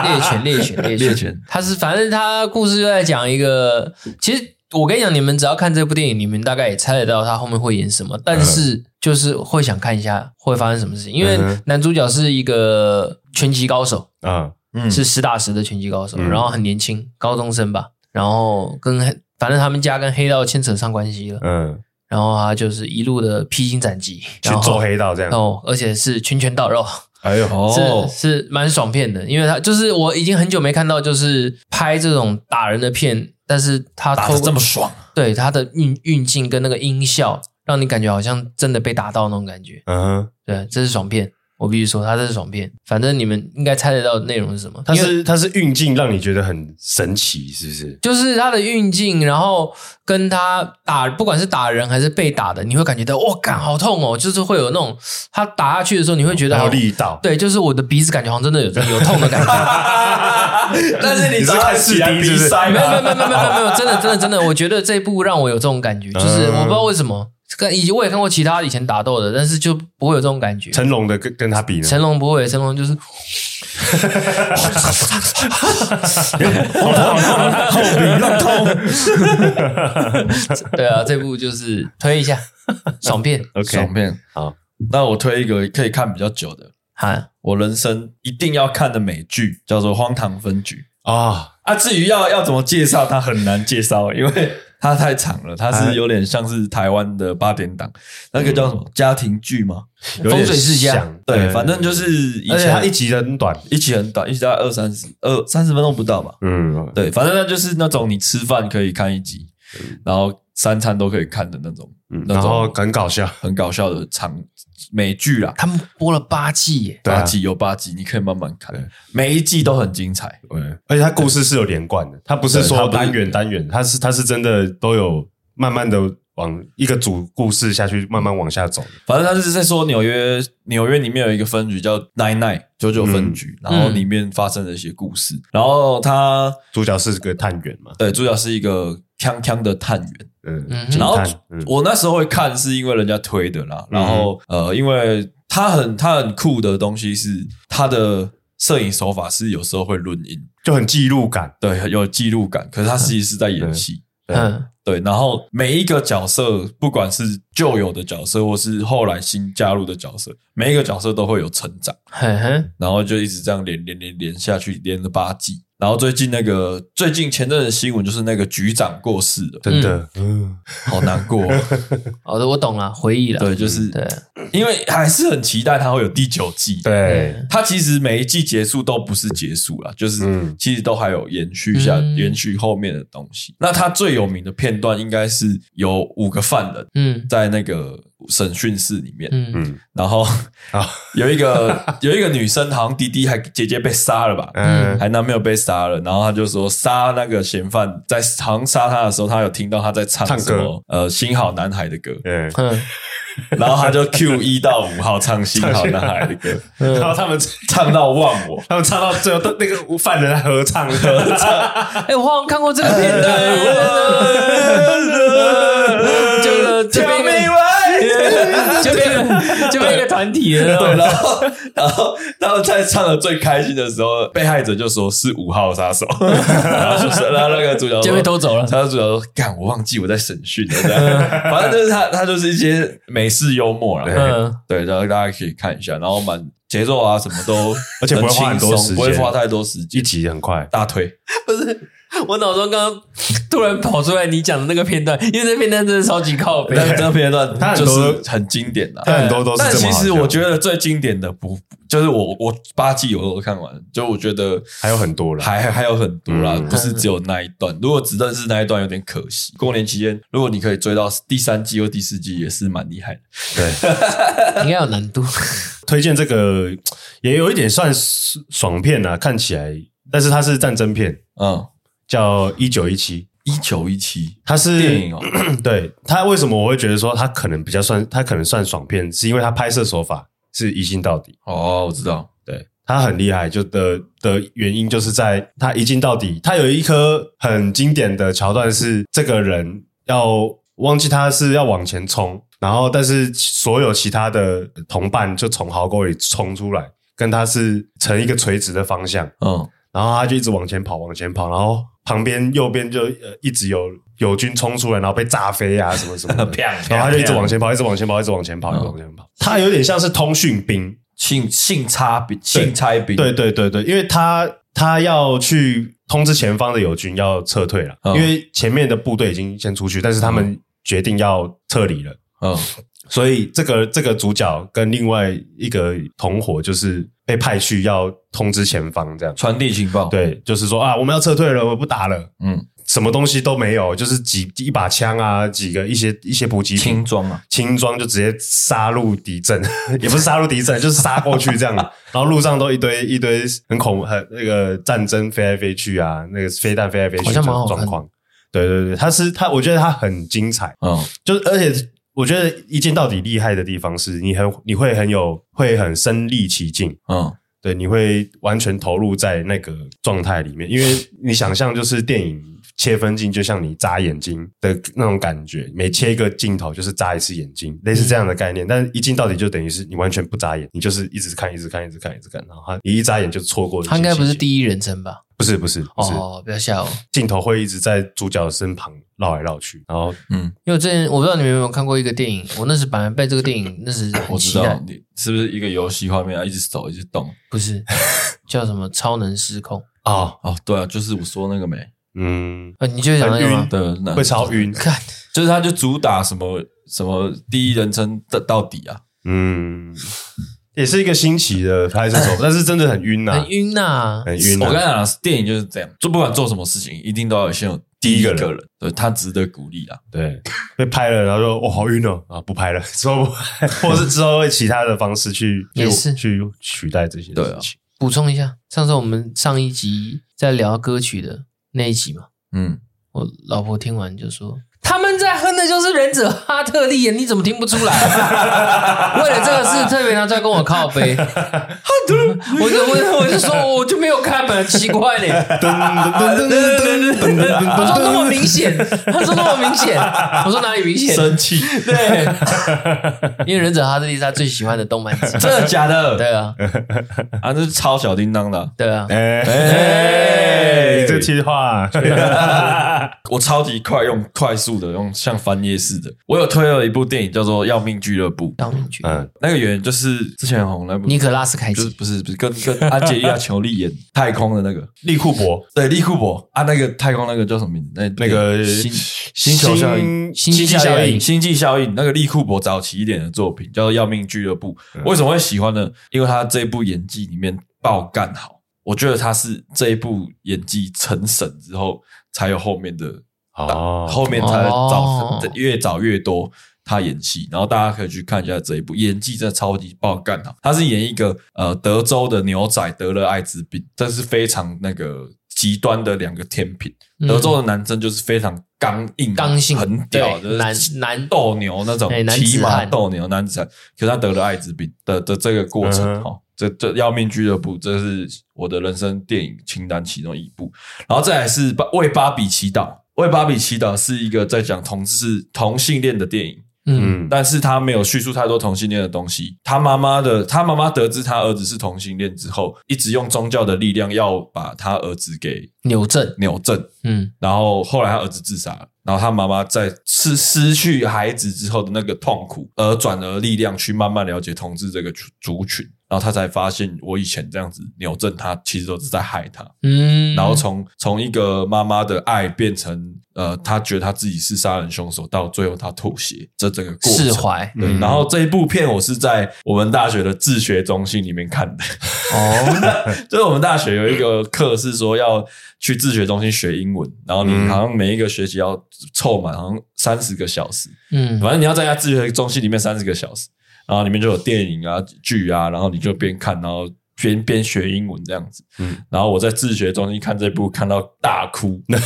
猎犬，猎犬，猎犬。他是反正他故事就在讲一个，其实我跟你讲，你们只要看这部电影，你们大概也猜得到他后面会演什么，但是就是会想看一下会发生什么事情，因为男主角是一个拳击高手啊，嗯，是实打实的拳击高手，然后很年轻，高中生吧。然后跟反正他们家跟黑道牵扯上关系了，嗯，然后他就是一路的披荆斩棘去做黑道这样，哦，而且是拳拳到肉，哎呦，是是蛮爽片的，因为他就是我已经很久没看到就是拍这种打人的片，但是他打得这么爽，对他的运运镜跟那个音效，让你感觉好像真的被打到那种感觉，嗯，对，这是爽片。我必须说，它这是爽片。反正你们应该猜得到内容是什么。它是它是运镜，让你觉得很神奇，是不是？就是它的运镜，然后跟他打，不管是打人还是被打的，你会感觉到哇，感好痛哦！就是会有那种他打下去的时候，你会觉得好力道。对，就是我的鼻子感觉好像真的有有痛的感觉。但是你知道看视鼻？没有没有没有没有没有，真的真的真的，我觉得这一部让我有这种感觉，就是我不知道为什么。跟以及我也看过其他以前打斗的，但是就不会有这种感觉。成龙的跟跟他比呢？成龙不会，成龙就是后鼻乱通。对啊，这部就是推一下爽片，OK，爽片。好，那我推一个可以看比较久的，哈，我人生一定要看的美剧叫做《荒唐分局》啊啊！至于要要怎么介绍，它很难介绍，因为。它太长了，它是有点像是台湾的八点档，那个叫什么家庭剧吗？风水世家。对，反正就是以前它一集很短，一集很短，一集大概二三十二三十分钟不到吧。嗯，对，反正那就是那种你吃饭可以看一集，然后三餐都可以看的那种，然后很搞笑，很搞笑的长美剧啦。他们播了八季耶，八季有八季，你可以慢慢看，每一季都很精彩。对，而且它故事是有连贯的，它不是说单元单元，它是它是真的都有慢慢的往一个主故事下去，慢慢往下走。反正他是在说纽约，纽约里面有一个分局叫 Nine Nine 九九分局，然后里面发生了一些故事。然后他主角是个探员嘛？对，主角是一个锵锵的探员。嗯，然后我那时候会看，是因为人家推的啦。然后呃，因为他很他很酷的东西是他的摄影手法是有时候会录音，就很记录感，对，有记录感。可是他实际是在演戏，嗯，对。然后每一个角色，不管是旧有的角色，或是后来新加入的角色，每一个角色都会有成长。然后就一直这样连连连连下去，连了八季。然后最近那个最近前阵的新闻就是那个局长过世了，真的，嗯，好难过。好的，我懂了，回忆了。对，就是对，因为还是很期待它会有第九季。对，它其实每一季结束都不是结束了，就是其实都还有延续下延续后面的东西。那它最有名的片段应该是有五个犯人，嗯，在那个。审讯室里面，嗯，然后啊，有一个有一个女生，好像弟弟还姐姐被杀了吧，嗯，还男朋友被杀了，然后他就说杀那个嫌犯，在好像杀他的时候，他有听到他在唱什么呃，新好男孩的歌，嗯，然后他就 Q 一到五号唱新好男孩的歌，然后他们唱到忘我，他们唱到最后都那个犯人合唱合唱，哎，我好像看过这个片段，就这边。就变就变一个团体了。对，然后然后他们在唱的最开心的时候，被害者就说是五号杀手，然后就是然后那个主角就被偷走了。他的主角说：“干，我忘记我在审讯了。”，反正就是他他就是一些美式幽默啦。嗯，对，然后大家可以看一下，然后蛮节奏啊什么都，而且不会花很多时间，不会花太多时间，一集很快。大推 不是。我脑中刚刚突然跑出来你讲的那个片段，因为那片段真的超级靠北。那这个片段它就是很经典的，它很多都是。但其实我觉得最经典的不就是我我八季我都看完，就我觉得还有很多了，还还有很多啦，不是只有那一段。如果只认识那一段有点可惜。过年期间，如果你可以追到第三季或第四季，也是蛮厉害的。对，应该有难度。推荐这个也有一点算爽片啊，看起来，但是它是战争片，嗯。叫一九一七，一九一七，它是电影哦。对，它为什么我会觉得说它可能比较算，它可能算爽片，是因为它拍摄手法是一镜到底。哦，我知道，对，它很厉害，就的的原因就是在它一镜到底。它有一颗很经典的桥段是，这个人要忘记他是要往前冲，然后但是所有其他的同伴就从壕沟里冲出来，跟他是成一个垂直的方向。嗯，然后他就一直往前跑，往前跑，然后。旁边右边就呃一直有友军冲出来，然后被炸飞啊什么什么的，然后他就一直往前跑，一直往前跑，一直往前跑，一直往前跑。他有点像是通讯兵，信信差兵，信差兵。对对对对，因为他他要去通知前方的友军要撤退了，因为前面的部队已经先出去，但是他们决定要撤离了。嗯，所以这个这个主角跟另外一个同伙就是。被派去要通知前方，这样传递情报。对，就是说啊，我们要撤退了，我不打了。嗯，什么东西都没有，就是几一把枪啊，几个一些一些补给轻装啊，轻装就直接杀入敌阵，也不是杀入敌阵，就是杀过去这样。然后路上都一堆一堆很恐很那个战争飞来飞去啊，那个飞弹飞来飞去的状况。对对对，他是他，我觉得他很精彩。嗯，就是而且。我觉得一镜到底厉害的地方是你很你会很有会很身临其境，嗯，对，你会完全投入在那个状态里面，因为你想象就是电影切分镜，就像你眨眼睛的那种感觉，每切一个镜头就是眨一次眼睛，类似这样的概念。但是一镜到底就等于是你完全不眨眼，你就是一直看，一直看，一直看，一直看，然后你一眨眼就错过。他应该不是第一人称吧？不是不是哦，不要吓我！镜头会一直在主角身旁绕来绕去，然后嗯，因为之前我不知道你们有没有看过一个电影，我那时本来被这个电影那时我知道你是不是一个游戏画面啊，一直走一直动？不是，叫什么超能失控。哦。哦，对啊，就是我说那个没，嗯，你就想晕的，会超晕，看，就是他就主打什么什么第一人称的到底啊，嗯。也是一个新奇的拍摄手法，但是真的很晕呐，很晕呐，很晕。我跟你讲，电影就是这样，就不管做什么事情，一定都要先有第一个人，对，他值得鼓励啊。对，被拍了，然后说：“哦，好晕哦，啊，不拍了。” 之后不拍，或是之后会其他的方式去，也是去取代这些事情。补充一下，上次我们上一集在聊歌曲的那一集嘛，嗯，我老婆听完就说。他们在哼的就是忍者哈特利，你怎么听不出来？为了这个事，特别拿出来跟我靠背。我就我我就说，我就没有看本来，奇怪嘞。他说那么明显，他说那么明显，我说哪里明显？生气。对，因为忍者哈特利是他最喜欢的动漫，真的假的？对啊，啊，这是超小叮当的。对啊，哎，这句话，我超级快用快速。的用像翻页似的，我有推了一部电影叫做《要命俱乐部》。要命俱乐部，嗯，那个演员就是之前很红那部尼可拉斯凯奇，不是不是跟跟安洁莉娜裘莉演太空的那个利库伯，对利库伯啊，那个太空那个叫什么名字？那那个星星球效应，星际效应，星际效应。那个利库伯早期一点的作品叫做《要命俱乐部》，为什么会喜欢呢？因为他这一部演技里面爆干好，我觉得他是这一部演技成神之后才有后面的。哦，后面才找越找越多他演戏，然后大家可以去看一下这一部，演技真的超级爆干啊！他是演一个呃德州的牛仔得了艾滋病，这是非常那个极端的两个天平。德州的男生就是非常刚硬、刚性、很屌，就是男男斗牛那种骑马斗牛男子汉，可是他得了艾滋病的的这个过程哈，这这要命俱乐部，这是我的人生电影清单其中一部，然后再来是为芭比祈祷。为芭比祈祷是一个在讲同志同性恋的电影，嗯，但是他没有叙述太多同性恋的东西。他妈妈的，他妈妈得知他儿子是同性恋之后，一直用宗教的力量要把他儿子给扭正，扭正。嗯，然后后来他儿子自杀了，然后他妈妈在失失去孩子之后的那个痛苦，而转而力量去慢慢了解同志这个族群。然后他才发现，我以前这样子扭正他，其实都是在害他。嗯，然后从从一个妈妈的爱变成呃，他觉得他自己是杀人凶手，到最后他妥协，这整个过程。释怀。对。然后这一部片我是在我们大学的自学中心里面看的。哦，就是我们大学有一个课是说要去自学中心学英文，然后你好像每一个学期要凑满好像三十个小时。嗯，反正你要在家自学中心里面三十个小时。然后里面就有电影啊、剧啊，然后你就边看，然后边边学英文这样子。嗯，然后我在自学中心看这部，看到大哭。这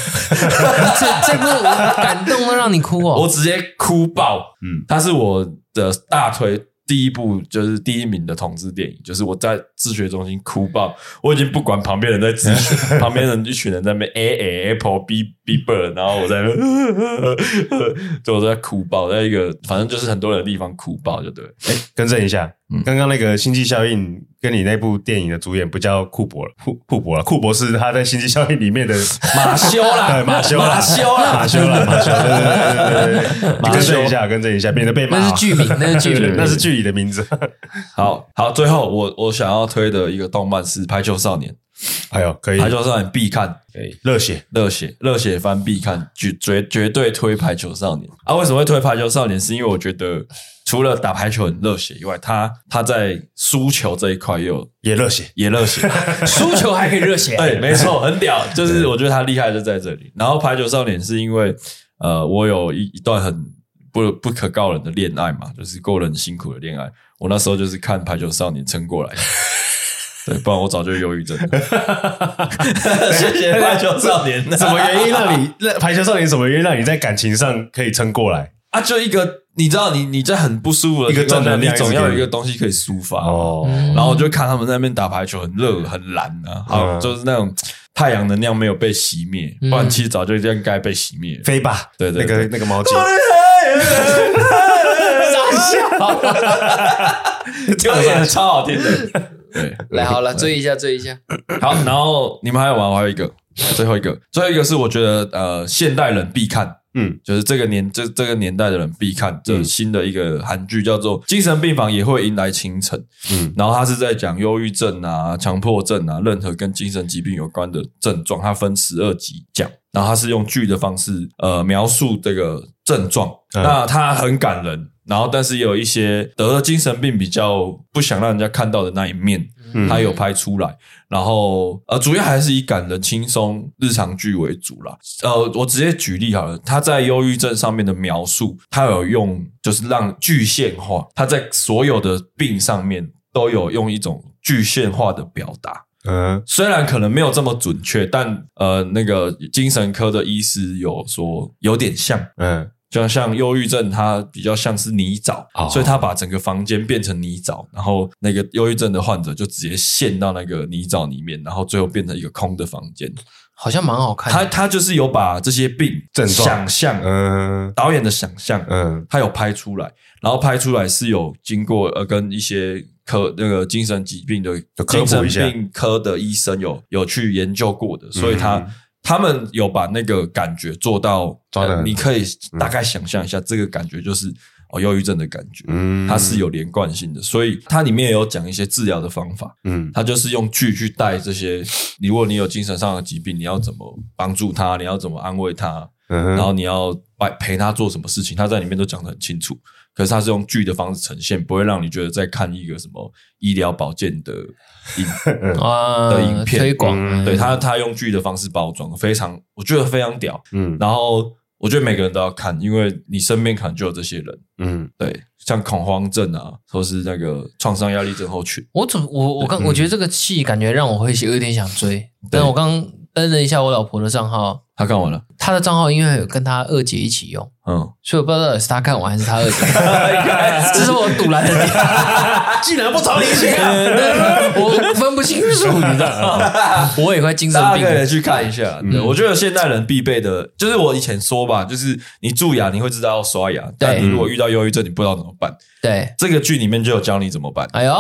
这部感动到让你哭哦！我直接哭爆。嗯，它是我的大推。第一部就是第一名的同志电影，就是我在自学中心哭爆，我已经不管旁边人在自学，旁边人一群人在那边 A A Apple B B Bird，然后我在那，就我在哭爆，在一个反正就是很多人的地方哭爆，就对。哎，更正一下，刚刚那个星际效应跟你那部电影的主演不叫库珀了，库库珀了，库珀是他在星际效应里面的 马修啦，马修啦，马修啦，马修啦，马修，对对对对对，更正一下，更正一下，免得被骂。那是剧名，那是剧名，那是剧。里的名字，好好。最后，我我想要推的一个动漫是《排球少年》。哎呦，可以，《排球少年》必看，可以，热血，热血，热血番必看，绝绝绝对推《排球少年》啊！为什么会推《排球少年》？是因为我觉得除了打排球很热血以外，他他在输球这一块又也热血，也热血，输球还可以热血，对，没错，很屌。就是我觉得他厉害就在这里。然后《排球少年》是因为呃，我有一一段很。不不可告人的恋爱嘛，就是过了很辛苦的恋爱。我那时候就是看《排球少年》撑过来的，对，不然我早就忧郁症了。谢谢《排球少年》。什么原因让你《排球少年》什么原因让你在感情上可以撑过来啊？就一个，你知道你，你你在很不舒服的一个正能量，你总要有一个东西可以抒发哦。然后我就看他们在那边打排球，很热很蓝啊，好，嗯、就是那种。太阳能量没有被熄灭，不然其实早就应该被熄灭。飞吧，对对，那个那个毛巾，这个超好听的。对，来好了，追一下，追一下。好，然后你们还有玩？我还有一个，最后一个，最后一个是我觉得呃，现代人必看。嗯，就是这个年这这个年代的人必看这新的一个韩剧，叫做《精神病房也会迎来清晨》。嗯，然后他是在讲忧郁症啊、强迫症啊，任何跟精神疾病有关的症状，它分十二集讲。然后他是用剧的方式呃描述这个症状，嗯、那他很感人。然后但是也有一些得了精神病比较不想让人家看到的那一面。他有拍出来，然后呃，主要还是以感人、轻松日常剧为主啦。呃，我直接举例好了，他在忧郁症上面的描述，他有用就是让具现化，他在所有的病上面都有用一种具现化的表达。嗯，虽然可能没有这么准确，但呃，那个精神科的医师有说有点像，嗯。就像忧郁症，它比较像是泥沼，哦、所以他把整个房间变成泥沼，然后那个忧郁症的患者就直接陷到那个泥沼里面，然后最后变成一个空的房间，好像蛮好看。他他就是有把这些病症状。想象，嗯，导演的想象，嗯，他有拍出来，然后拍出来是有经过呃跟一些科那个精神疾病的精神病科的医生有有去研究过的，所以他。嗯他们有把那个感觉做到，呃、你可以大概想象一下，这个感觉就是哦，忧郁症的感觉，嗯，它是有连贯性的，所以它里面也有讲一些治疗的方法，嗯，它就是用剧去带这些，如果你有精神上的疾病，你要怎么帮助他，你要怎么安慰他，嗯，然后你要陪陪他做什么事情，他在里面都讲得很清楚。可是他是用剧的方式呈现，不会让你觉得在看一个什么医疗保健的影 啊的影片推广。对，他，他用剧的方式包装，非常我觉得非常屌。嗯，然后我觉得每个人都要看，因为你身边可能就有这些人。嗯，对，像恐慌症啊，或是那个创伤压力症候群。我怎我我刚我觉得这个戏感觉让我会有点想追，但我刚登了一下我老婆的账号。他看完了，她的账号因为有跟她二姐一起用，嗯，所以我不知道是她看完还是她二姐。这是我堵拦的点，竟然不找你一起看，我分不清楚，你知道吗？我也快精神病了，大家可以去看一下。对，我觉得现代人必备的，就是我以前说吧，就是你蛀牙你会知道要刷牙，但你如果遇到忧郁症，你不知道怎么办。对，这个剧里面就有教你怎么办。哎呦，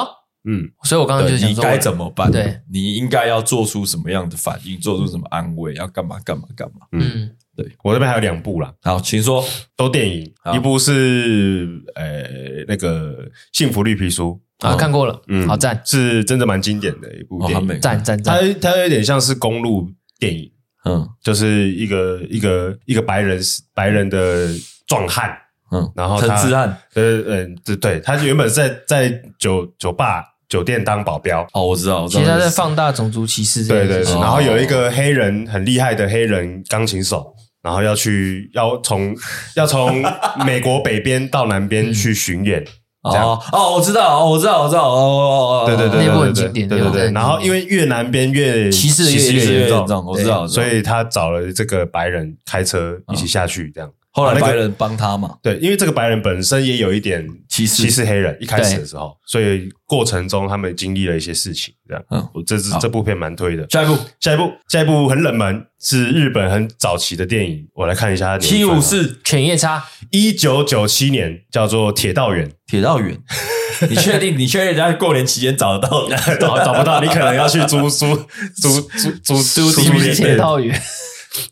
嗯，所以我刚刚就想说，你该怎么办？对，你应该要做出什么样的反应，做出什么安慰，要干嘛干嘛干嘛。嗯，对，我这边还有两部啦。好，请说，都电影，一部是呃那个《幸福绿皮书》啊，看过了，嗯，好赞，是真的蛮经典的一部电影，赞赞赞。它它有点像是公路电影，嗯，就是一个一个一个白人白人的壮汉，嗯，然后陈之汉，呃嗯对对，他原本在在酒酒吧酒店当保镖，哦，我知道，我知道，其实他在放大种族歧视，对对对，然后有一个黑人很厉害的黑人钢琴手。然后要去，要从要从美国北边到南边去巡演，这样哦哦，我知道，我知道，我知道，哦哦哦，对对对，那部很经典，对对对。然后因为越南边越歧视越越严重，我知道，所以他找了这个白人开车一起下去，这样。后来白人帮他嘛？对，因为这个白人本身也有一点歧视歧视黑人，一开始的时候，所以过程中他们经历了一些事情，这样。嗯，我这是这部片蛮推的。下一部，下一部，下一部很冷门，是日本很早期的电影，我来看一下。七五四犬夜叉，一九九七年，叫做《铁道员》。铁道员，你确定？你确定人家过年期间找得到？找找不到，你可能要去租 租租租租租租铁道员。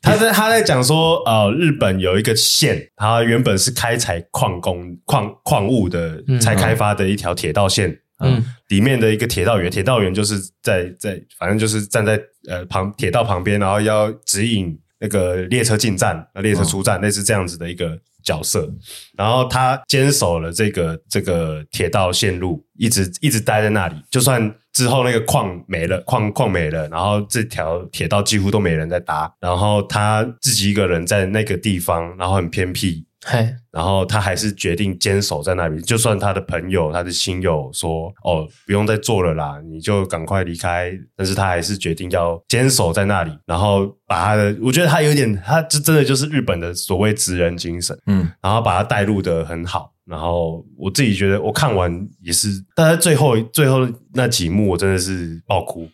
他在他在讲说，呃，日本有一个县，它原本是开采矿工矿矿物的，才开发的一条铁道线。嗯，里面的一个铁道员，铁道员就是在在，反正就是站在呃旁铁道旁边，然后要指引那个列车进站，那列车出站，类似这样子的一个角色。然后他坚守了这个这个铁道线路，一直一直待在那里，就算。之后那个矿没了，矿矿没了，然后这条铁道几乎都没人在搭，然后他自己一个人在那个地方，然后很偏僻，嘿，然后他还是决定坚守在那里，就算他的朋友、他的亲友说：“哦，不用再做了啦，你就赶快离开。”但是他还是决定要坚守在那里，然后把他的，我觉得他有点，他这真的就是日本的所谓职人精神，嗯，然后把他带入的很好。然后我自己觉得，我看完也是，但是最后最后那几幕，我真的是爆哭。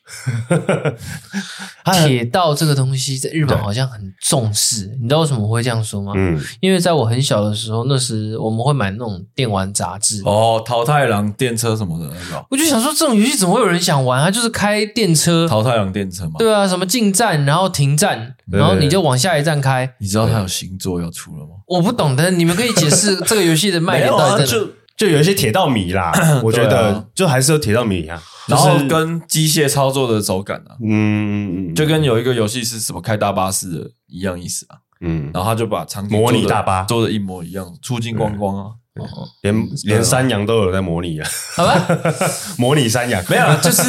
铁道这个东西在日本好像很重视，你知道为什么会这样说吗？嗯，因为在我很小的时候，那时我们会买那种电玩杂志，哦，桃太郎电车什么的那种。我就想说，这种游戏怎么会有人想玩？它就是开电车，桃太郎电车嘛。对啊，什么进站，然后停站，然后你就往下一站开。你知道它有新作要出了吗？我不懂的，你们可以解释这个游戏的卖点到底在哪？就有一些铁道迷啦，我觉得就还是有铁道迷啊，然后跟机械操作的手感啊，嗯，就跟有一个游戏是什么开大巴士的一样意思啊，嗯，然后他就把场景模拟大巴做的一模一样，出镜光光啊，连连山羊都有在模拟啊，好吧，模拟山羊。没有，就是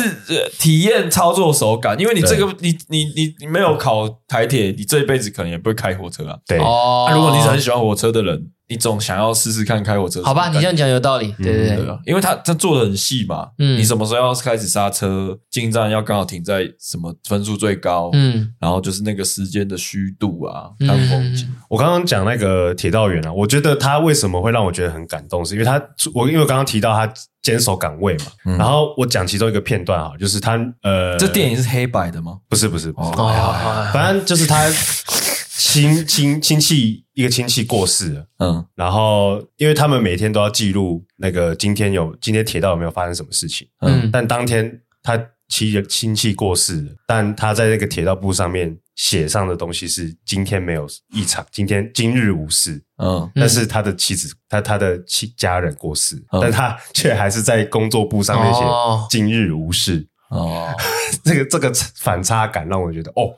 体验操作手感，因为你这个你你你你没有考台铁，你这一辈子可能也不会开火车啊，对，哦，如果你是很喜欢火车的人。你总想要试试看开火车，好吧？你这样讲有道理，对对对，因为他他做的很细嘛，嗯，你什么时候要开始刹车，进站要刚好停在什么分数最高，嗯，然后就是那个时间的虚度啊，看风景。我刚刚讲那个铁道员啊，我觉得他为什么会让我觉得很感动，是因为他我因为我刚刚提到他坚守岗位嘛，然后我讲其中一个片段啊，就是他呃，这电影是黑白的吗？不是不是，哦，反正就是他。亲亲亲戚一个亲戚过世了，嗯，然后因为他们每天都要记录那个今天有今天铁道有没有发生什么事情，嗯，但当天他亲亲戚过世了，但他在那个铁道簿上面写上的东西是今天没有异常，今天今日无事，嗯，但是他的妻子他他的妻家人过世，嗯，但他却还是在工作簿上面写今日无事，哦，这个这个反差感让我觉得哦。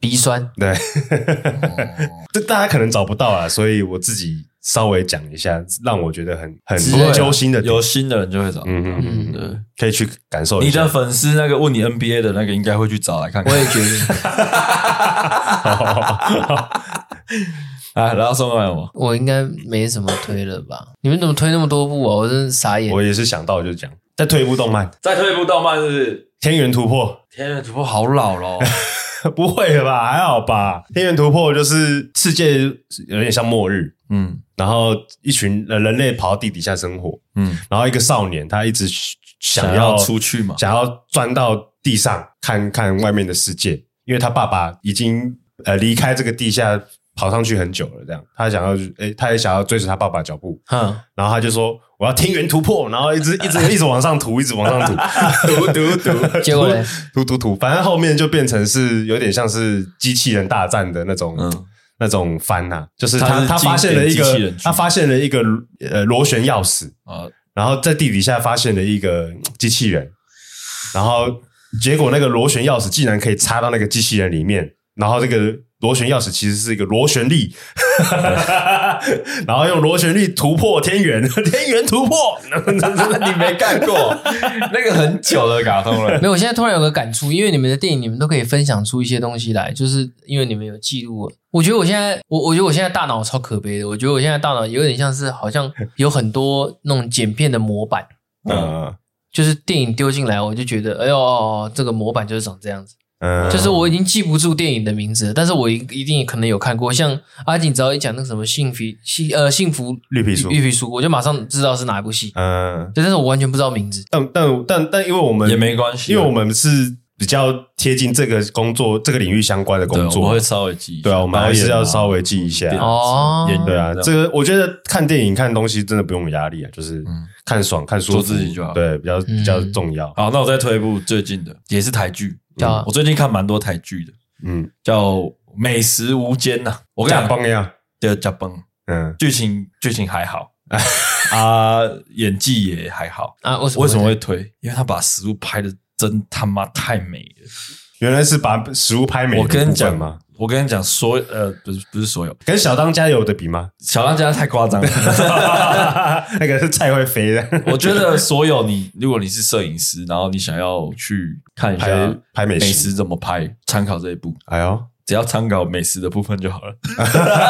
鼻酸，对，这大家可能找不到啊，所以我自己稍微讲一下，让我觉得很很揪心的，有心的人就会找，嗯嗯嗯，对，可以去感受一下。你的粉丝那个问你 NBA 的那个，应该会去找来看看。我也觉得。啊，然后送过来吗？我应该没什么推了吧？你们怎么推那么多部啊？我真是傻眼。我也是想到就讲，再推一部动漫，再推一部动漫，是不是《天元突破》？《天元突破》好老咯。不会吧？还好吧。天元突破就是世界有点像末日，嗯，然后一群人人类跑到地底下生活，嗯，然后一个少年他一直想要出去嘛，想要钻到地上看看外面的世界，因为他爸爸已经呃离开这个地下跑上去很久了，这样。他想要诶，他也想要追随他爸爸脚步，嗯，然后他就说我要天元突破，然后一直 一直一直往上涂，一直往上涂，涂涂涂，结果呢，突突突，反正后面就变成是有点像是机器人大战的那种。嗯那种翻呐、啊，就是他他，他发现了一个他发现了一个呃螺旋钥匙啊，然后在地底下发现了一个机器人，然后结果那个螺旋钥匙竟然可以插到那个机器人里面，然后这个。螺旋钥匙其实是一个螺旋力，然后用螺旋力突破天元，天元突破，你没看过那个很久的卡通了。没有，我现在突然有个感触，因为你们的电影，你们都可以分享出一些东西来，就是因为你们有记录。我觉得我现在，我我觉得我现在大脑超可悲的。我觉得我现在大脑有点像是好像有很多那种剪片的模板，嗯，就是电影丢进来，我就觉得，哎呦，这个模板就是长这样子。嗯，就是我已经记不住电影的名字了，但是我一一定可能有看过。像阿锦只要一讲那个什么幸福幸呃幸福绿皮书绿皮书，我就马上知道是哪一部戏。嗯，对但是我完全不知道名字。但但但但因为我们也没关系，因为我们是比较贴近这个工作这个领域相关的工作，我会稍微记一下。对啊，我们还是要稍微记一下哦。对啊，这个我觉得看电影看东西真的不用有压力啊，就是看爽看舒服自己就好。对，比较比较重要。好，那我再推一部最近的，也是台剧。啊、我最近看蛮多台剧的，嗯，叫《美食无间》呐。我跟你讲，呀，叫《加崩》。嗯，剧情剧情还好 啊，演技也还好啊。为什么为什么会推？因为他把食物拍的真他妈太美了。原来是把食物拍美。我跟你讲嘛。我跟你讲，所呃不是不是所有，跟小当家有的比吗？小当家太夸张了，那个是菜会飞的。我觉得所有你，如果你是摄影师，然后你想要去看一下拍，美食，怎么拍，参考这一部。哎呦，只要参考美食的部分就好了，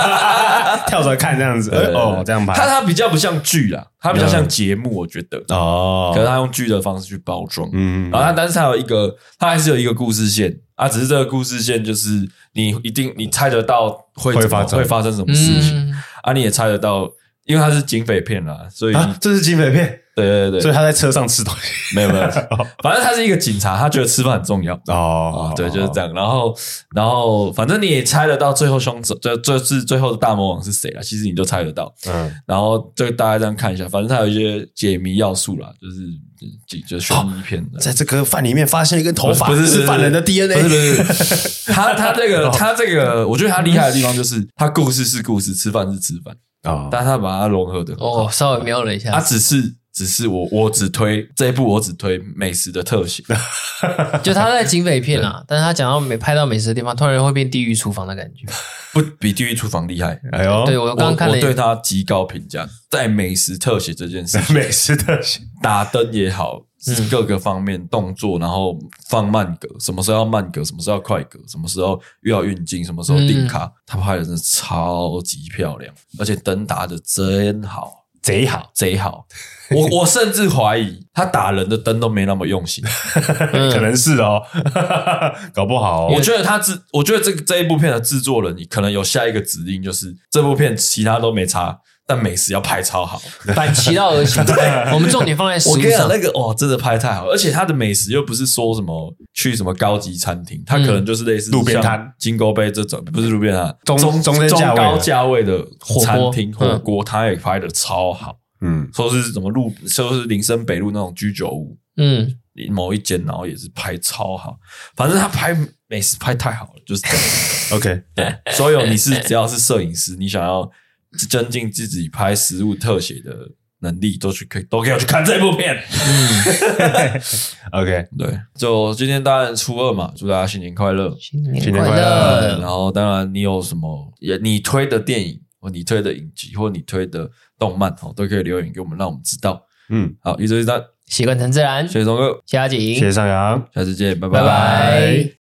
跳着看这样子。哦，这样拍，它它比较不像剧啦，它比较像节目，我觉得。哦。可是它用剧的方式去包装，嗯，然后它但是它有一个，它还是有一个故事线。啊，只是这个故事线就是你一定你猜得到会会发生。会发生什么事情，嗯、啊，你也猜得到，因为它是警匪片啦，所以、啊、这是警匪片，对对对，所以他在车上吃东西，没有没有，反正他是一个警察，他觉得吃饭很重要。哦，对，就是这样，然后然后反正你也猜得到最后凶手，这这是最后的大魔王是谁了，其实你都猜得到，嗯，然后就大概这样看一下，反正他有一些解谜要素啦，就是。就悬疑片的，在这个饭里面发现一根头发，不是是犯人的 DNA，不是不是。他他这个他这个，我觉得他厉害的地方就是，他故事是故事，吃饭是吃饭。啊，但他把它融合的哦，稍微瞄了一下，他只是只是我我只推这一部，我只推美食的特写，就他在警匪片啊，但是他讲到美拍到美食的地方，突然会变地狱厨房的感觉，不比地狱厨房厉害。哎呦，对我刚刚看了，我对他极高评价，在美食特写这件事，美食特写。打灯也好。各个方面动作，然后放慢格，什么时候要慢格，什么时候要快格，什么时候又要运镜，什么时候定卡，他拍的真的超级漂亮，而且灯打的真好，贼好。贼好。我我甚至怀疑他打人的灯都没那么用心，可能是哦，搞不好。我觉得他制，我觉得这这一部片的制作人，你可能有下一个指令，就是这部片其他都没差。但美食要拍超好，反其道而行。我们重点放在食物上。我跟你讲，那个哦，真的拍太好，而且他的美食又不是说什么去什么高级餐厅，他可能就是类似路边摊、金钩杯这种，不是路边摊，中中中高价位的餐厅火锅，他也拍的超好。嗯，说是什么路，说是林森北路那种居酒屋，嗯，某一间，然后也是拍超好。反正他拍美食拍太好了，就是这样。OK，对，所有你是只要是摄影师，你想要。增进自己拍食物特写的能力，都去可以都可以去看这部片。嗯，OK，对，就今天当然初二嘛，祝大家新年快乐，新年快乐。然后当然你有什么也你推的电影或你推的影集或你推的动漫哦，都可以留言给我们，让我们知道。嗯，好，一周一单，习惯成自然。谢谢松哥，谢谢阿景，谢谢上扬，下次见，拜拜拜。